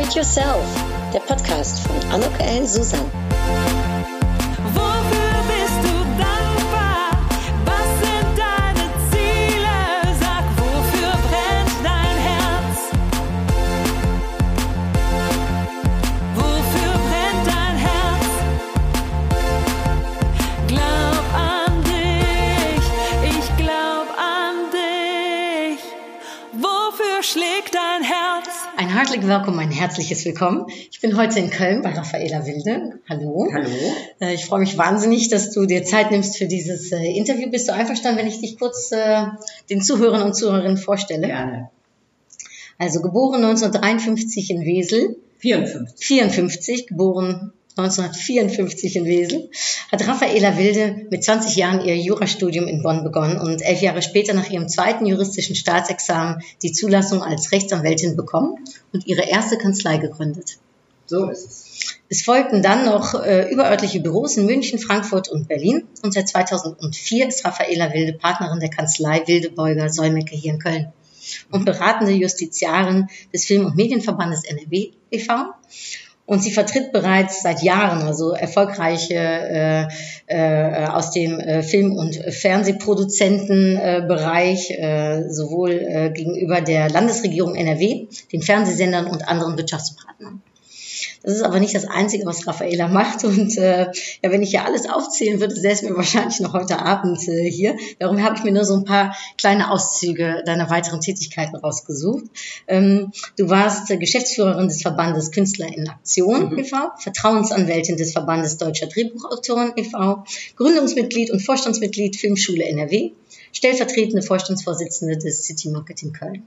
It Yourself, der Podcast von Anok L. Susan. Willkommen, ein herzliches Willkommen. Ich bin heute in Köln bei Raffaela Wilde. Hallo. Hallo. Äh, Ich freue mich wahnsinnig, dass du dir Zeit nimmst für dieses äh, Interview. Bist du einverstanden, wenn ich dich kurz äh, den Zuhörern und Zuhörerinnen vorstelle? Gerne. Also geboren 1953 in Wesel, 54. 54, geboren 1954 in Wesel, hat Raffaela Wilde mit 20 Jahren ihr Jurastudium in Bonn begonnen und elf Jahre später nach ihrem zweiten juristischen Staatsexamen die Zulassung als Rechtsanwältin bekommen und ihre erste Kanzlei gegründet. So ist es. Es folgten dann noch äh, überörtliche Büros in München, Frankfurt und Berlin. Und seit 2004 ist Raffaela Wilde Partnerin der Kanzlei Wildebeuger Säumecke hier in Köln und beratende Justiziarin des Film- und Medienverbandes NRW e.V. Und sie vertritt bereits seit Jahren also erfolgreiche äh, äh, aus dem äh, Film- und Fernsehproduzentenbereich, äh, sowohl äh, gegenüber der Landesregierung NRW, den Fernsehsendern und anderen Wirtschaftspartnern. Das ist aber nicht das Einzige, was Raffaela macht. Und äh, ja, wenn ich hier alles aufzählen würde, säßen wir wahrscheinlich noch heute Abend äh, hier. Darum habe ich mir nur so ein paar kleine Auszüge deiner weiteren Tätigkeiten rausgesucht. Ähm, du warst äh, Geschäftsführerin des Verbandes Künstler in Aktion e.V., Vertrauensanwältin des Verbandes Deutscher Drehbuchautoren e.V., Gründungsmitglied und Vorstandsmitglied Filmschule NRW, stellvertretende Vorstandsvorsitzende des City Marketing Köln.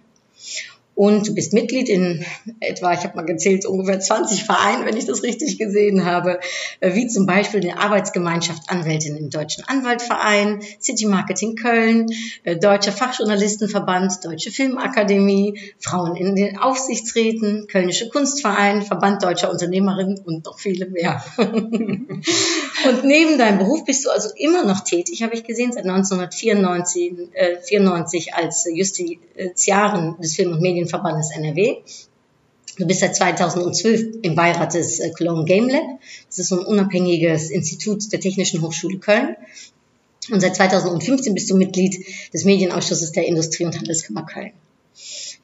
Und du bist Mitglied in etwa, ich habe mal gezählt, ungefähr 20 Vereinen, wenn ich das richtig gesehen habe, wie zum Beispiel die Arbeitsgemeinschaft Anwältin im Deutschen Anwaltverein, City Marketing Köln, äh, Deutscher Fachjournalistenverband, Deutsche Filmakademie, Frauen in den Aufsichtsräten, Kölnische Kunstverein, Verband Deutscher Unternehmerinnen und noch viele mehr. und neben deinem Beruf bist du also immer noch tätig, habe ich gesehen, seit 1994 äh, 94 als Justiziarin des Film- und Medienverbandes NRW. Du bist seit 2012 im Beirat des äh, Cologne Game Lab. Das ist so ein unabhängiges Institut der Technischen Hochschule Köln. Und seit 2015 bist du Mitglied des Medienausschusses der Industrie- und Handelskammer Köln.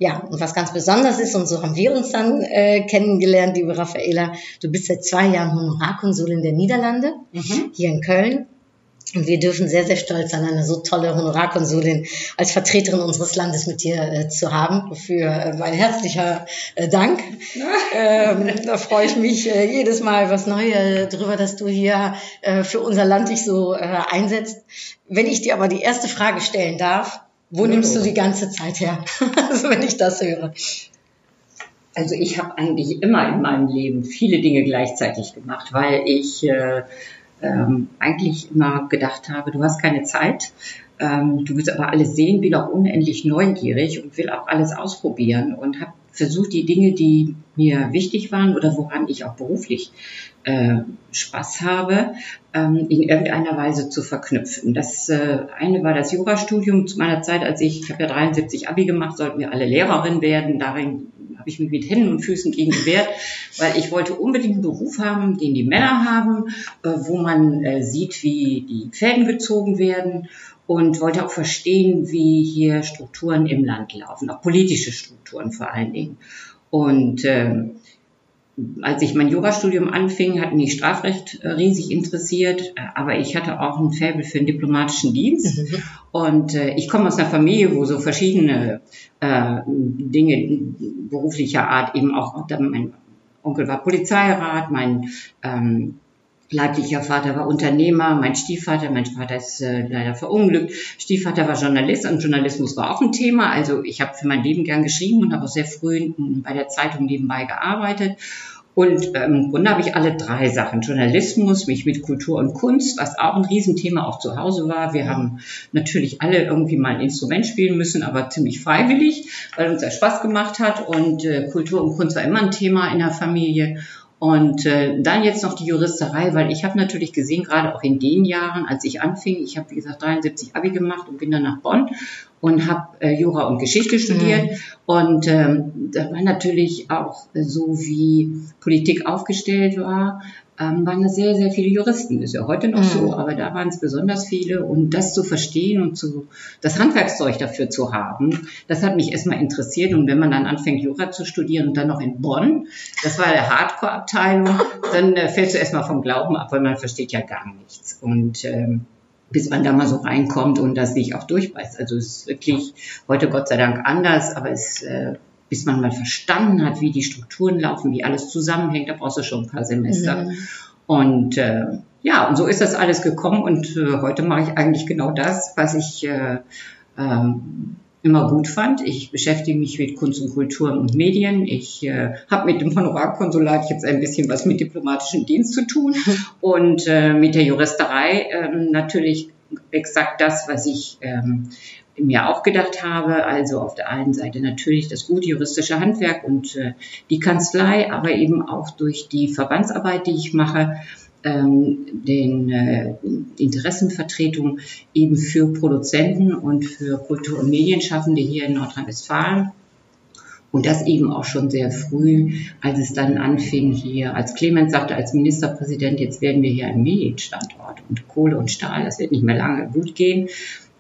Ja, und was ganz besonders ist, und so haben wir uns dann äh, kennengelernt, liebe Raffaela, du bist seit zwei Jahren Honorarkonsulin der Niederlande, hier in Köln. Und wir dürfen sehr, sehr stolz sein, eine so tolle Honorarkonsulin als Vertreterin unseres Landes mit dir äh, zu haben. Für äh, mein herzlicher äh, Dank. ähm, da freue ich mich äh, jedes Mal was Neues drüber, dass du hier äh, für unser Land dich so äh, einsetzt. Wenn ich dir aber die erste Frage stellen darf, wo nimmst du die ganze Zeit her? also wenn ich das höre. Also ich habe eigentlich immer in meinem Leben viele Dinge gleichzeitig gemacht, weil ich äh, ähm, eigentlich immer gedacht habe, du hast keine Zeit, ähm, du willst aber alles sehen, bin auch unendlich neugierig und will auch alles ausprobieren und habe versucht, die Dinge, die mir wichtig waren oder woran ich auch beruflich äh, Spaß habe, ähm, in irgendeiner Weise zu verknüpfen. Das äh, eine war das Jurastudium zu meiner Zeit, als ich, ich habe ja 73 Abi gemacht, sollten wir alle Lehrerin werden. Darin habe ich mich mit Händen und Füßen gegen gewehrt, weil ich wollte unbedingt einen Beruf haben, den die Männer haben, äh, wo man sieht, wie die Fäden gezogen werden und wollte auch verstehen, wie hier Strukturen im Land laufen, auch politische Strukturen vor allen Dingen. Und ähm, als ich mein Jurastudium anfing, hat mich Strafrecht äh, riesig interessiert, aber ich hatte auch ein Faible für den diplomatischen Dienst. Und äh, ich komme aus einer Familie, wo so verschiedene äh, Dinge beruflicher Art eben auch, mein Onkel war Polizeirat, mein ähm, leiblicher Vater war Unternehmer, mein Stiefvater, mein Vater ist äh, leider verunglückt, Stiefvater war Journalist und Journalismus war auch ein Thema. Also ich habe für mein Leben gern geschrieben und habe auch sehr früh bei der Zeitung nebenbei gearbeitet. Und ähm, im Grunde habe ich alle drei Sachen. Journalismus, mich mit Kultur und Kunst, was auch ein Riesenthema auch zu Hause war. Wir haben natürlich alle irgendwie mal ein Instrument spielen müssen, aber ziemlich freiwillig, weil uns das Spaß gemacht hat. Und äh, Kultur und Kunst war immer ein Thema in der Familie. Und äh, dann jetzt noch die Juristerei, weil ich habe natürlich gesehen, gerade auch in den Jahren, als ich anfing, ich habe wie gesagt 73 Abi gemacht und bin dann nach Bonn und habe äh, Jura und Geschichte studiert. Mhm. Und ähm, da war natürlich auch so, wie Politik aufgestellt war, ähm, waren da sehr, sehr viele Juristen. Ist ja heute noch mhm. so, aber da waren es besonders viele. Und das zu verstehen und zu, das Handwerkszeug dafür zu haben, das hat mich erstmal interessiert. Und wenn man dann anfängt, Jura zu studieren und dann noch in Bonn, das war der Hardcore-Abteilung, dann äh, fällst du erstmal vom Glauben ab, weil man versteht ja gar nichts. Und ähm, bis man da mal so reinkommt und das sich auch durchbeißt. Also es ist wirklich heute Gott sei Dank anders, aber es äh, bis man mal verstanden hat, wie die Strukturen laufen, wie alles zusammenhängt, da brauchst du schon ein paar Semester. Mhm. Und äh, ja, und so ist das alles gekommen und äh, heute mache ich eigentlich genau das, was ich äh, äh, immer gut fand. Ich beschäftige mich mit Kunst und Kultur und Medien. Ich äh, habe mit dem Honorarkonsulat jetzt ein bisschen was mit diplomatischem Dienst zu tun und äh, mit der Juristerei äh, natürlich exakt das, was ich ähm, mir auch gedacht habe. Also auf der einen Seite natürlich das gute juristische Handwerk und äh, die Kanzlei, aber eben auch durch die Verbandsarbeit, die ich mache, ähm, den äh, Interessenvertretung eben für Produzenten und für Kultur- und Medienschaffende hier in Nordrhein-Westfalen. Und das eben auch schon sehr früh, als es dann anfing hier, als Clemens sagte, als Ministerpräsident, jetzt werden wir hier ein Medienstandort und Kohle und Stahl, das wird nicht mehr lange gut gehen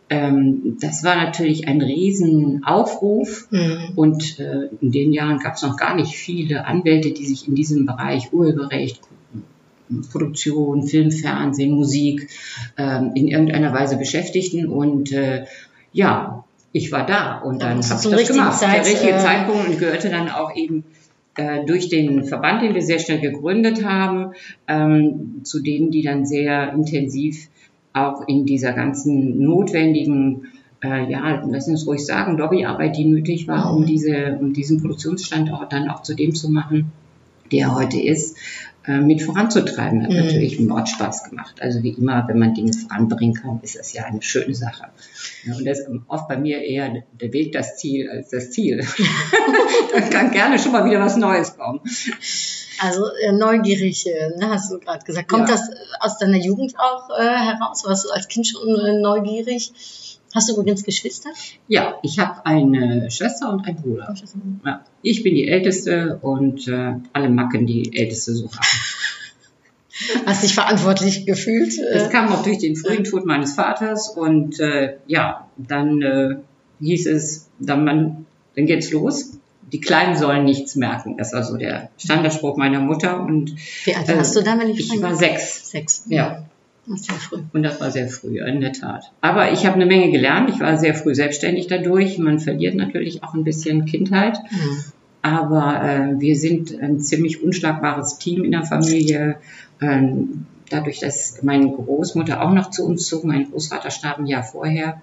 ähm, das war natürlich ein Riesenaufruf mhm. und äh, in den Jahren gab es noch gar nicht viele Anwälte, die sich in diesem Bereich Urheberrecht, Produktion, Film, Fernsehen, Musik ähm, in irgendeiner Weise beschäftigten und äh, ja, ich war da und dann habe ich das gemacht. Zeit, der richtige äh, Zeitpunkt und gehörte dann auch eben äh, durch den Verband, den wir sehr schnell gegründet haben, ähm, zu denen, die dann sehr intensiv auch in dieser ganzen notwendigen, äh, ja, lass uns ruhig sagen, Lobbyarbeit, die nötig war, um, diese, um diesen Produktionsstandort dann auch zu dem zu machen, der er heute ist, äh, mit voranzutreiben. Hat mhm. natürlich Mordspaß gemacht. Also wie immer, wenn man Dinge voranbringen kann, ist das ja eine schöne Sache. Ja, und das ist oft bei mir eher der Weg das Ziel als das Ziel. Dann kann gerne schon mal wieder was Neues kommen. Also äh, neugierig, äh, ne, hast du gerade gesagt. Kommt ja. das aus deiner Jugend auch äh, heraus? Warst du als Kind schon äh, neugierig? Hast du übrigens Geschwister? Ja, ich habe eine Schwester und einen Bruder. Ja, ich bin die Älteste und äh, alle Macken die Älteste so haben. Hast dich verantwortlich gefühlt? Das kam auch durch den frühen Tod meines Vaters und äh, ja, dann äh, hieß es, dann, man, dann geht's los die Kleinen sollen nichts merken. Das war so der Standardspruch meiner Mutter. Und, Wie alt warst äh, du da, wenn ich Ich war sechs. Sechs. Ja. Das sehr früh. Und das war sehr früh, in der Tat. Aber ich habe eine Menge gelernt. Ich war sehr früh selbstständig dadurch. Man verliert natürlich auch ein bisschen Kindheit. Mhm. Aber äh, wir sind ein ziemlich unschlagbares Team in der Familie. Ähm, dadurch, dass meine Großmutter auch noch zu uns zog, mein Großvater starb ein Jahr vorher,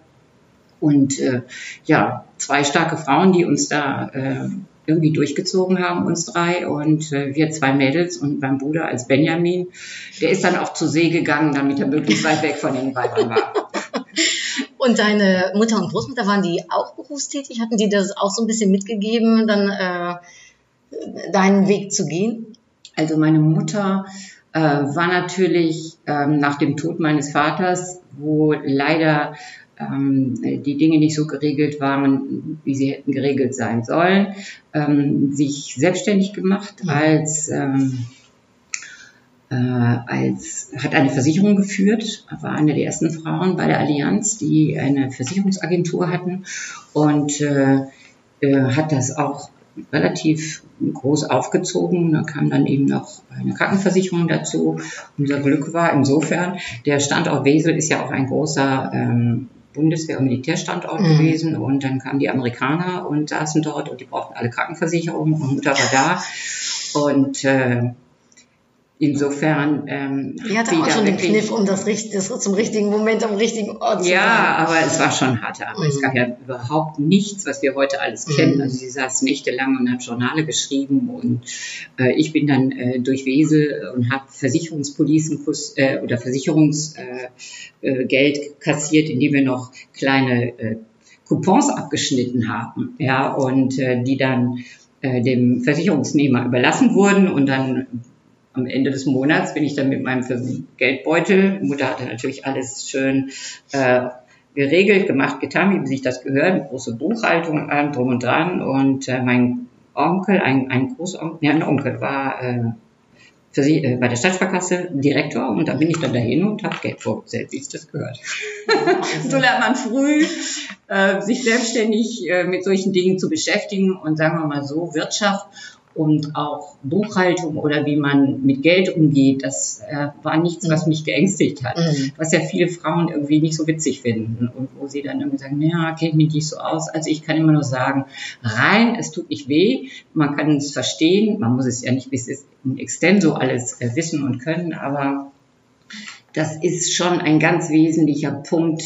und äh, ja, zwei starke Frauen, die uns da äh, irgendwie durchgezogen haben, uns drei. Und äh, wir zwei Mädels und mein Bruder als Benjamin, der ist dann auch zur See gegangen, damit er möglichst weit weg von den Weibern war. Und deine Mutter und Großmutter, waren die auch berufstätig? Hatten die das auch so ein bisschen mitgegeben, dann äh, deinen Weg zu gehen? Also meine Mutter äh, war natürlich ähm, nach dem Tod meines Vaters, wo leider die Dinge nicht so geregelt waren, wie sie hätten geregelt sein sollen, ähm, sich selbstständig gemacht als, ähm, äh, als hat eine Versicherung geführt, war eine der ersten Frauen bei der Allianz, die eine Versicherungsagentur hatten und äh, äh, hat das auch relativ groß aufgezogen. Da kam dann eben noch eine Krankenversicherung dazu. Unser Glück war insofern, der Standort Wesel ist ja auch ein großer ähm, Bundeswehr- und Militärstandort mhm. gewesen und dann kamen die Amerikaner und saßen dort und die brauchten alle Krankenversicherungen und Mutter war da und äh, Insofern ähm, die hatte auch schon den Kniff, um das, das zum richtigen Moment am richtigen Ort zu Ja, sein. aber es war schon harte Arbeit. Mhm. Es gab ja überhaupt nichts, was wir heute alles mhm. kennen. Also sie saß nächtelang und hat Journale geschrieben und äh, ich bin dann äh, durch Wesel und habe Versicherungspolicen äh, oder Versicherungsgeld äh, äh, kassiert, indem wir noch kleine äh, Coupons abgeschnitten haben, ja und äh, die dann äh, dem Versicherungsnehmer überlassen wurden und dann am Ende des Monats bin ich dann mit meinem Geldbeutel, Mutter hatte natürlich alles schön äh, geregelt, gemacht, getan, wie sich das gehört, große Buchhaltung, allem drum und dran. Und äh, mein Onkel, ein, ein Großonkel, ja, ein Onkel war äh, für sie, äh, bei der Stadtsparkasse Direktor und da bin ich dann dahin und habe Geld vorgestellt, wie es das gehört. so lernt man früh, äh, sich selbstständig äh, mit solchen Dingen zu beschäftigen und sagen wir mal so, Wirtschaft und auch Buchhaltung oder wie man mit Geld umgeht, das äh, war nichts, was mich geängstigt hat. Mhm. Was ja viele Frauen irgendwie nicht so witzig finden und wo sie dann irgendwie sagen, ja, kennt mich nicht so aus. Also ich kann immer nur sagen, rein, es tut nicht weh, man kann es verstehen, man muss es ja nicht bis in extenso alles äh, wissen und können, aber das ist schon ein ganz wesentlicher Punkt,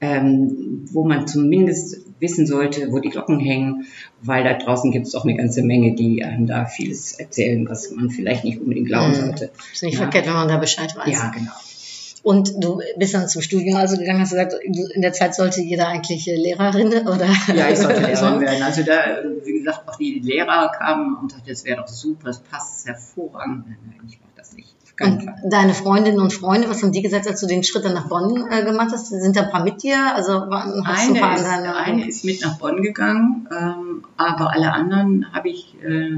ähm, wo man zumindest wissen sollte, wo die Glocken hängen, weil da draußen gibt es auch eine ganze Menge, die einem da vieles erzählen, was man vielleicht nicht unbedingt glauben Mhm. sollte. Ist nicht Ja. verkehrt, wenn man da Bescheid weiß. Ja, genau. Und du bist dann zum Studium also gegangen, hast gesagt, in der Zeit sollte jeder eigentlich äh, Lehrerin oder? Ja, ich sollte Lehrerin werden. Also da, wie gesagt, auch die Lehrer kamen und sagten, das wäre doch super, das passt hervorragend. Nein, ich mache das nicht. Und Fall. deine Freundinnen und Freunde, was haben die gesagt, als du den Schritt dann nach Bonn äh, gemacht hast? Sind da ein paar mit dir? Also waren, hast du ein Eine paar ist, an deiner- eine ist mit nach Bonn gegangen, ähm, aber alle anderen habe ich äh,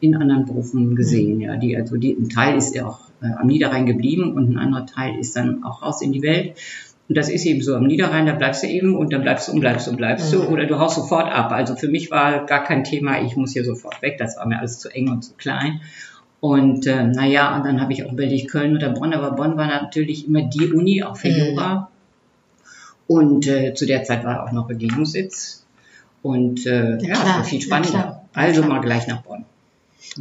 in anderen Berufen gesehen. Ja, die, also die, ein Teil ist ja auch äh, am Niederrhein geblieben und ein anderer Teil ist dann auch raus in die Welt. Und das ist eben so am Niederrhein, da bleibst du eben und dann bleibst du und bleibst du und bleibst du Mhm. oder du haust sofort ab. Also für mich war gar kein Thema, ich muss hier sofort weg, das war mir alles zu eng und zu klein. Und äh, naja, und dann habe ich auch überlegt, Köln oder Bonn, aber Bonn war natürlich immer die Uni, auch für Mhm. Jura. Und äh, zu der Zeit war auch noch Regierungssitz. Und äh, Ja, klar, war viel spannender. also mal gleich nach Bonn.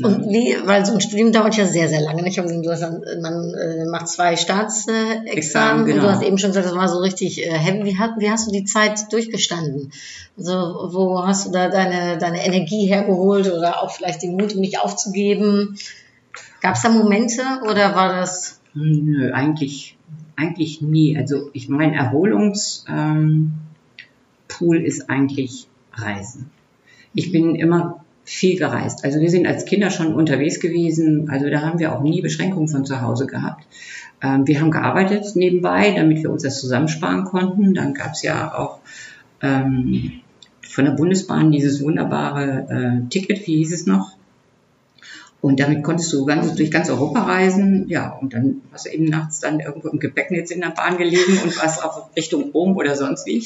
Und wie, weil so ein Studium dauert ja sehr, sehr lange. Ich habe gesehen, du hast dann, man äh, macht zwei Staatsexamen Examen, Examen, und genau. du hast eben schon gesagt, das war so richtig äh, heavy. Wie, hat, wie hast du die Zeit durchgestanden? Also wo hast du da deine, deine Energie hergeholt oder auch vielleicht den Mut, um nicht aufzugeben? Gab es da Momente oder war das? Nö, eigentlich, eigentlich nie. Also ich mein Erholungspool ähm, ist eigentlich Reisen. Ich bin immer viel gereist. Also wir sind als Kinder schon unterwegs gewesen. Also da haben wir auch nie Beschränkungen von zu Hause gehabt. Ähm, wir haben gearbeitet nebenbei, damit wir uns das zusammensparen konnten. Dann gab es ja auch ähm, von der Bundesbahn dieses wunderbare äh, Ticket, wie hieß es noch? Und damit konntest du ganz, durch ganz Europa reisen. Ja, und dann hast du eben nachts dann irgendwo im Gepäcknetz in der Bahn gelegen und warst auf Richtung Rom oder sonst wie.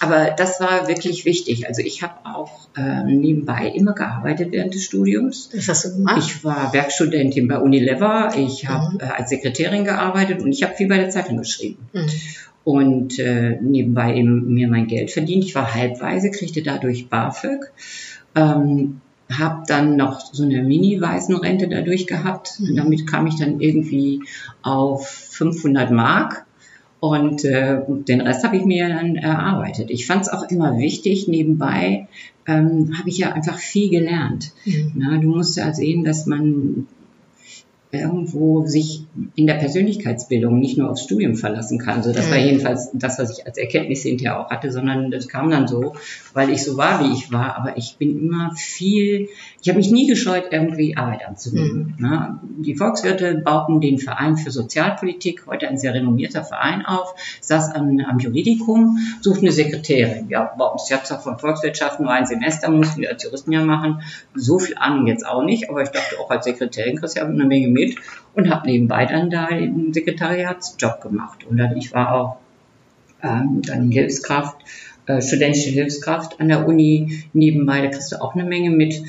Aber das war wirklich wichtig. Also ich habe auch ähm, nebenbei immer gearbeitet während des Studiums. Was hast du gemacht? Ich war Werkstudentin bei Unilever, ich habe äh, als Sekretärin gearbeitet und ich habe viel bei der Zeitung geschrieben. Mhm. Und äh, nebenbei eben mir mein Geld verdient. Ich war halbweise, kriegte dadurch BAföG. Ähm, habe dann noch so eine Mini-Waisenrente dadurch gehabt. Und damit kam ich dann irgendwie auf 500 Mark. Und äh, den Rest habe ich mir dann erarbeitet. Ich fand es auch immer wichtig, nebenbei ähm, habe ich ja einfach viel gelernt. Mhm. Na, du musst ja sehen, dass man irgendwo sich in der Persönlichkeitsbildung nicht nur aufs Studium verlassen kann. So, das war Mhm. jedenfalls das, was ich als Erkenntnis hinterher auch hatte, sondern das kam dann so, weil ich so war, wie ich war. Aber ich bin immer viel, ich habe mich nie gescheut, irgendwie Arbeit anzunehmen. Na, die Volkswirte bauten den Verein für Sozialpolitik, heute ein sehr renommierter Verein auf, saß am, am Juridikum, suchte eine Sekretärin. Ja, bei uns jetzt von Volkswirtschaft nur ein Semester, mussten wir als Juristen ja machen. So viel Ahnung jetzt auch nicht, aber ich dachte auch als Sekretärin ja eine Menge mit und habe nebenbei dann da einen Sekretariatsjob gemacht. Und dann, ich war auch ähm, dann Hilfskraft, äh, studentische Hilfskraft an der Uni nebenbei, da kriegst du auch eine Menge mit.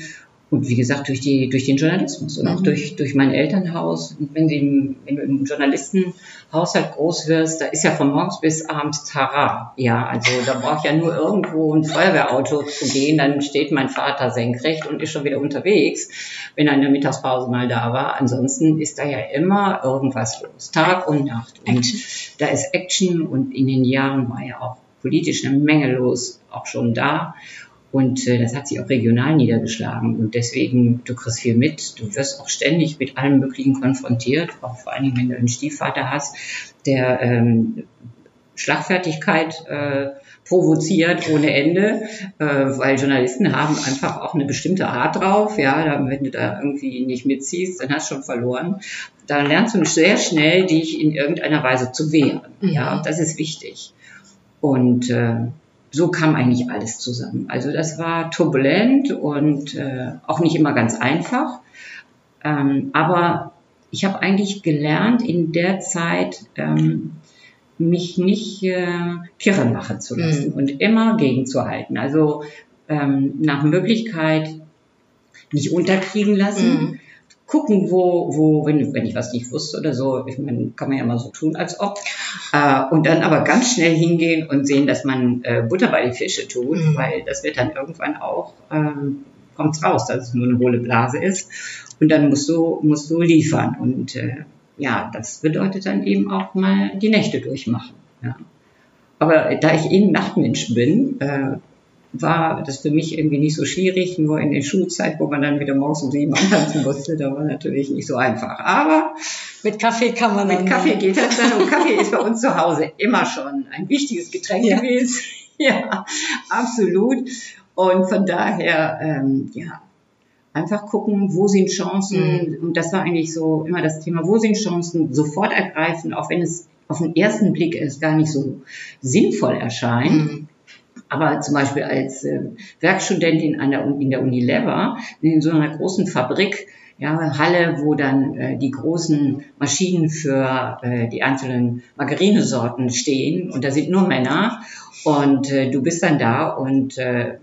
Und wie gesagt, durch, die, durch den Journalismus und auch Mhm. durch, durch mein Elternhaus. Und wenn, im- wenn du im Journalistenhaushalt groß wirst, da ist ja von morgens bis abends Tara. Ja, also da braucht ja nur irgendwo ein Feuerwehrauto zu gehen, dann steht mein Vater senkrecht und ist schon wieder unterwegs, wenn er in der Mittagspause mal da war. Ansonsten ist da ja immer irgendwas los, Tag und Nacht. Und Action. da ist Action und in den Jahren war ja auch politisch eine Menge los, auch schon da. Und äh, das hat sich auch regional niedergeschlagen. Und deswegen, du kriegst viel mit, du wirst auch ständig mit allem Möglichen konfrontiert, auch vor allen Dingen, wenn du einen Stiefvater hast, der ähm, Schlagfertigkeit äh, provoziert ohne Ende, äh, weil Journalisten haben einfach auch eine bestimmte Art drauf. Ja, wenn du da irgendwie nicht mitziehst, dann hast du schon verloren. Da lernst du sehr schnell, dich in irgendeiner Weise zu wehren. Ja, das ist wichtig. Und äh, so kam eigentlich alles zusammen. Also das war turbulent und äh, auch nicht immer ganz einfach. Ähm, aber ich habe eigentlich gelernt in der Zeit, ähm, mich nicht äh, kirre machen zu lassen Mhm. und immer gegenzuhalten. Also ähm, nach Möglichkeit nicht unterkriegen lassen. Mhm. Gucken, wo, wo, wenn, wenn ich was nicht wusste oder so, ich meine, kann man ja mal so tun, als ob. Äh, und dann aber ganz schnell hingehen und sehen, dass man äh, Butter bei die Fische tut, Mhm. weil das wird dann irgendwann auch, ähm, kommt's raus, dass es nur eine hohle Blase ist. Und dann musst du, musst du liefern. Und äh, ja, das bedeutet dann eben auch mal die Nächte durchmachen. Ja. Aber da ich eben Nachtmensch bin, äh, war das für mich irgendwie nicht so schwierig, nur in der Schulzeit, wo man dann wieder morgens um sieben antanzen musste, da war natürlich nicht so einfach. Aber Mit Kaffee kann man mit Kaffee geht das dann und Kaffee ist bei uns zu Hause immer schon ein wichtiges Getränk Ja. gewesen. Ja, absolut. Und von daher, ähm, ja, einfach gucken, wo sind Chancen. Und das war eigentlich so immer das Thema, wo sind Chancen, sofort ergreifen, auch wenn es auf den ersten Blick es gar nicht so sinnvoll erscheint. Mhm. Aber zum Beispiel als äh, Werkstudentin an der, in der Unilever, in so einer großen Fabrik, ja, Halle, wo dann äh, die großen Maschinen für äh, die einzelnen Margarinesorten stehen und da sind nur Männer und äh, du bist dann da und äh,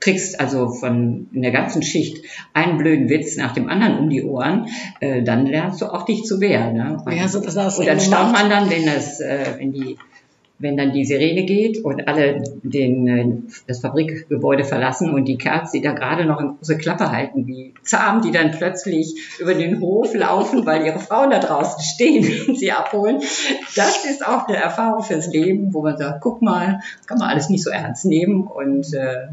kriegst also von in der ganzen Schicht einen blöden Witz nach dem anderen um die Ohren, äh, dann lernst du auch dich zu wehren. Ne? Wie hast du das und dann staunt man dann, wenn das, äh, wenn die, wenn dann die Sirene geht und alle den, äh, das Fabrikgebäude verlassen und die Kerls, die da gerade noch eine große Klappe halten, wie zahm, die dann plötzlich über den Hof laufen, weil ihre Frauen da draußen stehen, wenn sie abholen. Das ist auch eine Erfahrung fürs Leben, wo man sagt, guck mal, kann man alles nicht so ernst nehmen und äh,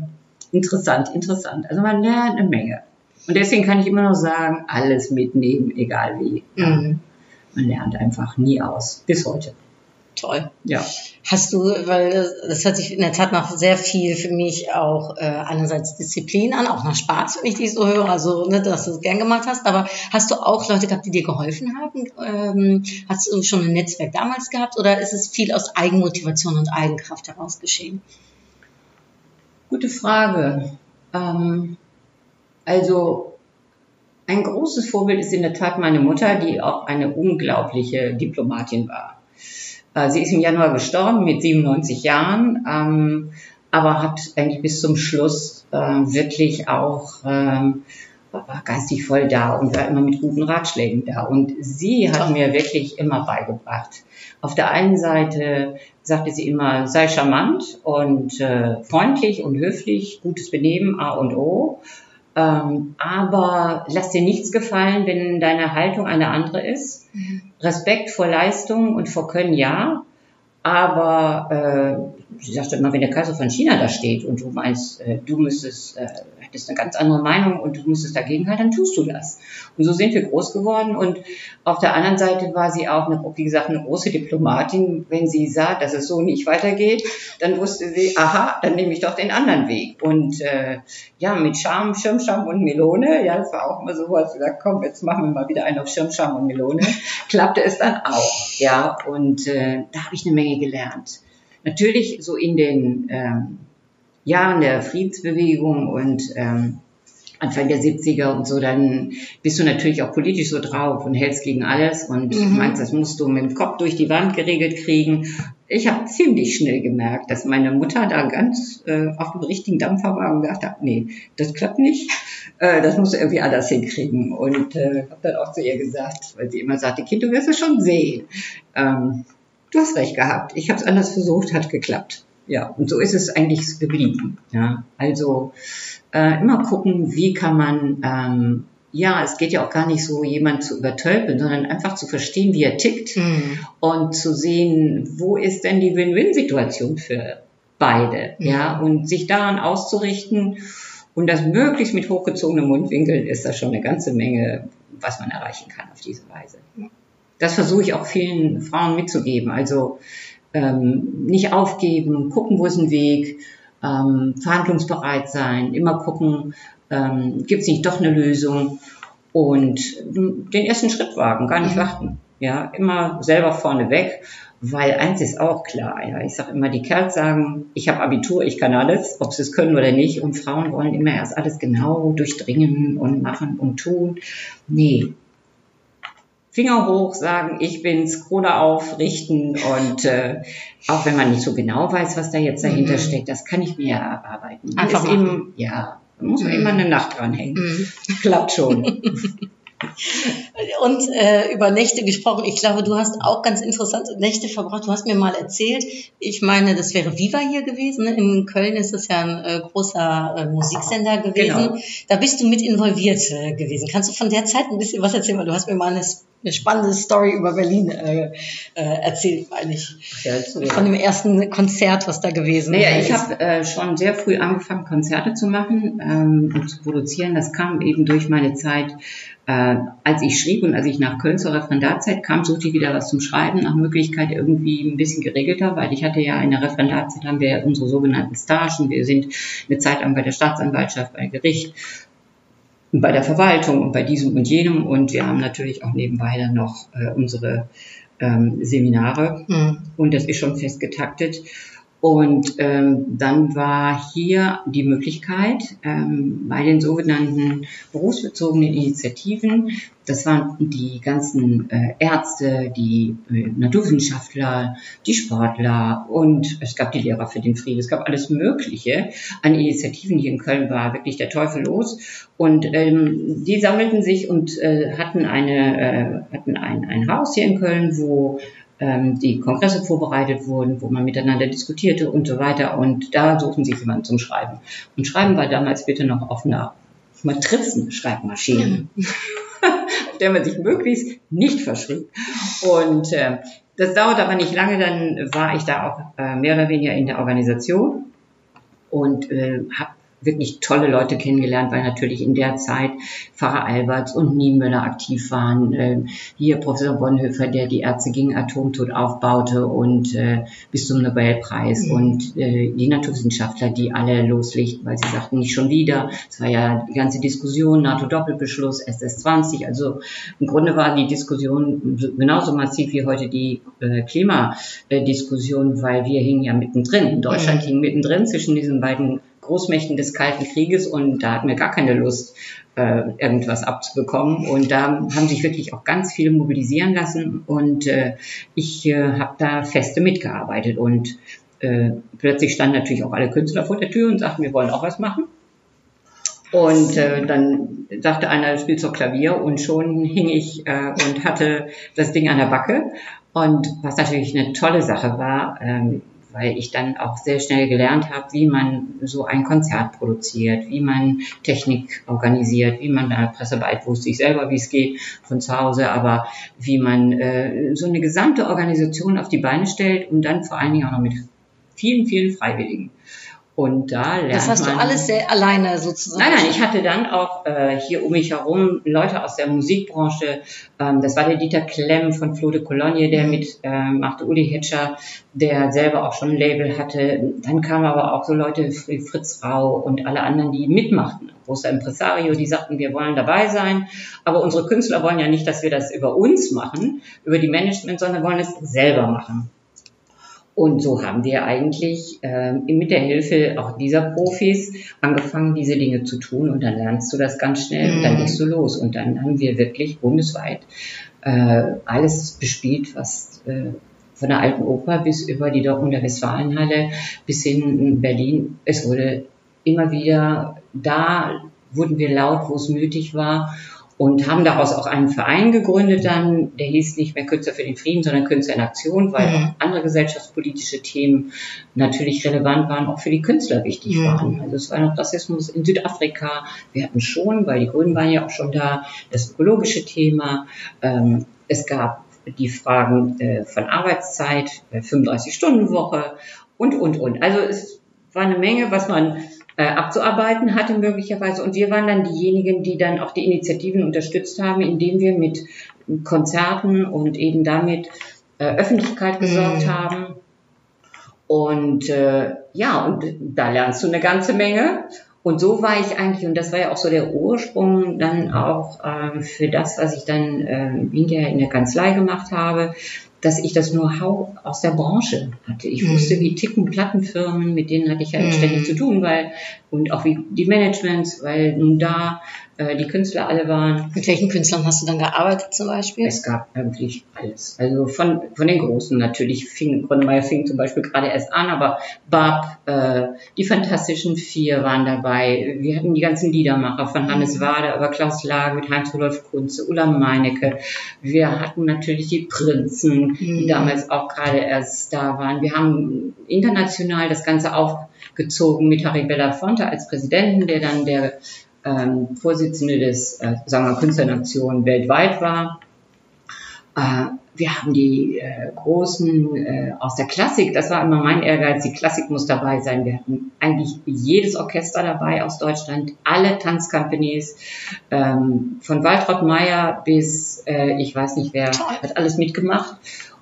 interessant, interessant. Also man lernt eine Menge. Und deswegen kann ich immer noch sagen, alles mitnehmen, egal wie. Mhm. Man lernt einfach nie aus. Bis heute. Toll. Ja. Hast du, weil das, das hört sich in der Tat nach sehr viel für mich auch äh, einerseits Disziplin an, auch nach Spaß, wenn ich dich so höre, also ne, dass du es gern gemacht hast, aber hast du auch Leute gehabt, die dir geholfen haben? Ähm, hast du schon ein Netzwerk damals gehabt oder ist es viel aus Eigenmotivation und Eigenkraft heraus geschehen? Gute Frage. Ähm, also ein großes Vorbild ist in der Tat meine Mutter, die auch eine unglaubliche Diplomatin war. Äh, sie ist im Januar gestorben mit 97 Jahren, ähm, aber hat eigentlich bis zum Schluss äh, wirklich auch ähm, war geistig voll da und war immer mit guten Ratschlägen da. Und sie hat mir wirklich immer beigebracht. Auf der einen Seite sagte sie immer, sei charmant und äh, freundlich und höflich, gutes Benehmen, A und O. Ähm, aber lass dir nichts gefallen, wenn deine Haltung eine andere ist. Respekt vor Leistung und vor Können, ja. Aber äh, sie sagte immer, wenn der Kaiser von China da steht und du meinst, äh, du müsstest, äh, hättest eine ganz andere Meinung und du müsstest dagegen halten, dann tust du das. Und so sind wir groß geworden. Und auf der anderen Seite war sie auch, eine, wie gesagt, eine große Diplomatin. Wenn sie sah, dass es so nicht weitergeht, dann wusste sie, aha, dann nehme ich doch den anderen Weg. Und äh, ja, mit Charme, Schirmscham und Melone, ja, das war auch immer so, als sie gesagt, komm, jetzt machen wir mal wieder einen auf Schirmscham und Melone, klappte es dann auch. Ja, und äh, da habe ich eine Menge gelernt. Natürlich so in den ähm, Jahren der Friedensbewegung und ähm, Anfang der 70er und so, dann bist du natürlich auch politisch so drauf und hältst gegen alles und Mhm. meinst, das musst du mit dem Kopf durch die Wand geregelt kriegen. Ich habe ziemlich schnell gemerkt, dass meine Mutter da ganz äh, auf dem richtigen Dampfer war und gesagt hat, nee, das klappt nicht, äh, das musst du irgendwie anders hinkriegen. Und äh, habe dann auch zu ihr gesagt, weil sie immer sagte, Kind, du wirst es schon sehen. Ähm, du hast recht gehabt, ich habe es anders versucht, hat geklappt. Ja, und so ist es eigentlich geblieben. Ja, also äh, immer gucken, wie kann man, ähm, ja, es geht ja auch gar nicht so, jemand zu übertölpeln, sondern einfach zu verstehen, wie er tickt Mhm. und zu sehen, wo ist denn die Win-Win-Situation für beide, ja, und sich daran auszurichten und das möglichst mit hochgezogenem Mundwinkel ist das schon eine ganze Menge, was man erreichen kann auf diese Weise. Das versuche ich auch vielen Frauen mitzugeben. Also ähm, nicht aufgeben, gucken, wo ist ein Weg, ähm, verhandlungsbereit sein, immer gucken, ähm, gibt es nicht doch eine Lösung und den ersten Schritt wagen, gar nicht Mhm. warten. Ja, immer selber vorne weg, weil eins ist auch klar, ja, ich sage immer, die Kerls sagen, ich habe Abitur, ich kann alles, ob sie es können oder nicht und Frauen wollen immer erst alles genau durchdringen und machen und tun. Nee. Finger hoch, sagen, ich bin's, Krone auf, richten und äh, auch wenn man nicht so genau weiß, was da jetzt dahinter Mhm. steckt, das kann ich mir ja erarbeiten. Man Einfach eben, ja, da muss man Mhm. immer eine Nacht dranhängen. Mhm. Klappt schon. Und äh, über Nächte gesprochen. Ich glaube, du hast auch ganz interessante Nächte verbracht. Du hast mir mal erzählt, ich meine, das wäre Viva hier gewesen. ne? In Köln ist es ja ein äh, großer äh, Musiksender gewesen. Genau. Da bist du mit involviert äh, gewesen. Kannst du von der Zeit ein bisschen was erzählen? Weil du hast mir mal eine, eine spannende Story über Berlin äh, äh, erzählt, meine ich. Ja. Von dem ersten Konzert, was da gewesen Naja, ist. ich habe äh, schon sehr früh angefangen, Konzerte zu machen ähm, und zu produzieren. Das kam eben durch meine Zeit, äh, als ich schrieb und als ich nach Köln zur Referendarzeit kam, suchte ich wieder was zum Schreiben, nach Möglichkeit irgendwie ein bisschen geregelter, weil ich hatte ja in der Referendarzeit haben wir unsere sogenannten Stagen. Wir sind eine Zeit lang bei der Staatsanwaltschaft, bei Gericht, bei der Verwaltung und bei diesem und jenem und wir haben natürlich auch nebenbei dann noch äh, unsere ähm, Seminare Hm. und das ist schon fest getaktet. Und ähm, dann war hier die Möglichkeit, ähm, bei den sogenannten berufsbezogenen Initiativen, das waren die ganzen äh, Ärzte, die äh, Naturwissenschaftler, die Sportler und es gab die Lehrer für den Frieden, es gab alles Mögliche an Initiativen. Hier in Köln war wirklich der Teufel los. Und ähm, die sammelten sich und äh, hatten, eine, äh, hatten ein, ein Haus hier in Köln, wo ähm, die Kongresse vorbereitet wurden, wo man miteinander diskutierte und so weiter. Und da suchten sich jemanden zum Schreiben. Und Schreiben war damals bitte noch auf einer Matrizenschreibmaschine, auf der man sich möglichst nicht verschrieb. Und äh, das dauerte aber nicht lange, dann war ich da auch äh, mehr oder weniger in der Organisation und äh, habe wirklich tolle Leute kennengelernt, weil natürlich in der Zeit Pfarrer Alberts und Niemöller aktiv waren. Äh, hier Professor Bonhoeffer, der die Ärzte gegen Atomtod aufbaute und äh, bis zum Nobelpreis Mhm. und äh, die Naturwissenschaftler, die alle loslegten, weil sie sagten, nicht schon wieder. Es war ja die ganze Diskussion, NATO-Doppelbeschluss, SS-20. Also im Grunde war die Diskussion genauso massiv wie heute die äh, Klimadiskussion, weil wir hingen ja mittendrin. Deutschland Mhm. hing mittendrin zwischen diesen beiden Großmächten des Kalten Krieges und da hatten wir gar keine Lust, äh, irgendwas abzubekommen. Und da haben sich wirklich auch ganz viele mobilisieren lassen und äh, ich äh, habe da feste mitgearbeitet und äh, plötzlich standen natürlich auch alle Künstler vor der Tür und sagten, wir wollen auch was machen. Und äh, dann sagte einer, spielt so Klavier und schon hing ich äh, und hatte das Ding an der Backe. Und was natürlich eine tolle Sache war, ähm, weil ich dann auch sehr schnell gelernt habe, wie man so ein Konzert produziert, wie man Technik organisiert, wie man da Pressearbeit wusste ich selber, wie es geht von zu Hause, aber wie man äh, so eine gesamte Organisation auf die Beine stellt und dann vor allen Dingen auch noch mit vielen, vielen Freiwilligen. Und da lernt Das hast du man, alles sehr alleine sozusagen. Nein, nein, ich hatte dann auch äh, hier um mich herum Leute aus der Musikbranche. Ähm, das war der Dieter Klemm von Flo de Cologne, der mit äh, machte Uli Hetscher, der selber auch schon ein Label hatte. Dann kamen aber auch so Leute wie Fritz Rau und alle anderen, die mitmachten. Großer Impresario, die sagten, wir wollen dabei sein. Aber unsere Künstler wollen ja nicht, dass wir das über uns machen, über die Management, sondern wollen es selber machen. Und so haben wir eigentlich ähm, mit der Hilfe auch dieser Profis angefangen, diese Dinge zu tun. Und dann lernst du das ganz schnell und dann Mhm. legst du los. Und dann haben wir wirklich bundesweit äh, alles bespielt, was äh, von der alten Oper bis über die Dortmunder der Westfalenhalle bis hin in Berlin. Es wurde immer wieder, da wurden wir laut, wo es nötig war und haben daraus auch einen Verein gegründet dann, der hieß nicht mehr Künstler für den Frieden, sondern Künstler in Aktion, weil Mhm. auch andere gesellschaftspolitische Themen natürlich relevant waren, auch für die Künstler wichtig Mhm. waren. Also es war noch Rassismus in Südafrika. Wir hatten schon, weil die Grünen waren ja auch schon da, das ökologische Thema. Ähm, es gab die Fragen äh, von Arbeitszeit, äh, 35-Stunden-Woche und, und, und. Also es war eine Menge, was man äh, abzuarbeiten hatte möglicherweise. Und wir waren dann diejenigen, die dann auch die Initiativen unterstützt haben, indem wir mit Konzerten und eben damit äh, Öffentlichkeit gesorgt Mhm. haben. Und äh, ja, und da lernst du eine ganze Menge. Und so war ich eigentlich, und das war ja auch so der Ursprung dann auch äh, für das, was ich dann äh, hinterher in der Kanzlei gemacht habe, dass ich das Know-how aus der Branche hatte. Ich wusste, wie ticken Plattenfirmen, mit denen hatte ich ja Mhm. ständig zu tun, weil, und auch wie die Managements, weil nun da die Künstler alle waren. Mit welchen Künstlern hast du dann gearbeitet zum Beispiel? Es gab wirklich alles. Also von, von den Großen natürlich. Fing, Grönemeyer fing zum Beispiel gerade erst an, aber Bab, äh, die Fantastischen Vier waren dabei. Wir hatten die ganzen Liedermacher von Hannes Wader über Klaus Lage mit Heinz-Rudolf Kunze, Ulla Meinecke. Wir hatten natürlich die Prinzen, die Mhm. damals auch gerade erst da waren. Wir haben international das Ganze aufgezogen mit Harry Belafonte als Präsidenten, der dann der ähm, Vorsitzende des, äh, sagen wir, Künstlernation weltweit war. Äh, wir haben die äh, großen äh, aus der Klassik, das war immer mein Ehrgeiz, die Klassik muss dabei sein. Wir hatten eigentlich jedes Orchester dabei aus Deutschland, alle Tanzcompanies, ähm, von Waltraud Meyer bis, äh, ich weiß nicht wer, hat alles mitgemacht.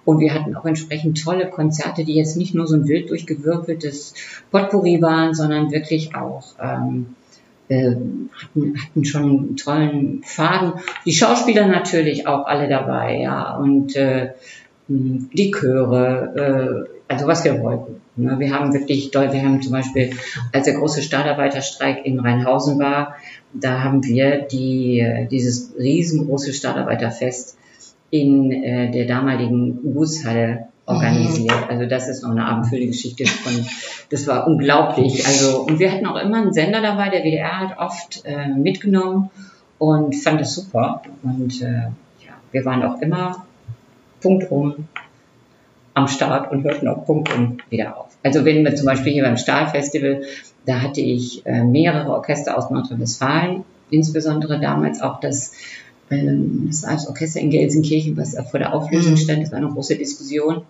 Und wir hatten auch entsprechend tolle Konzerte, die jetzt nicht nur so ein wild durchgewürfeltes Potpourri waren, sondern wirklich auch ähm, äh, hatten, hatten schon einen tollen Faden. Die Schauspieler natürlich auch alle dabei, ja, und äh, die Chöre, äh, also was wir wollten. Ne? Wir haben wirklich, doll- wir haben zum Beispiel, als der große Stahlarbeiterstreik in Rheinhausen war, da haben wir die, äh, dieses riesengroße Stahlarbeiterfest in äh, der damaligen Gusshalle organisiert. Also das ist noch eine abendfüllende Geschichte von, das war unglaublich. Also und wir hatten auch immer einen Sender dabei, der WDR hat oft äh, mitgenommen und fand das super. Und äh, ja, wir waren auch immer punktum am Start und hörten auch punktum wieder auf. Also wenn wir zum Beispiel hier beim Stahlfestival, da hatte ich äh, mehrere Orchester aus Nordrhein-Westfalen, insbesondere damals auch das ähm, das war das Orchester in Gelsenkirchen, was vor der Auflösung stand. Das war eine große Diskussion.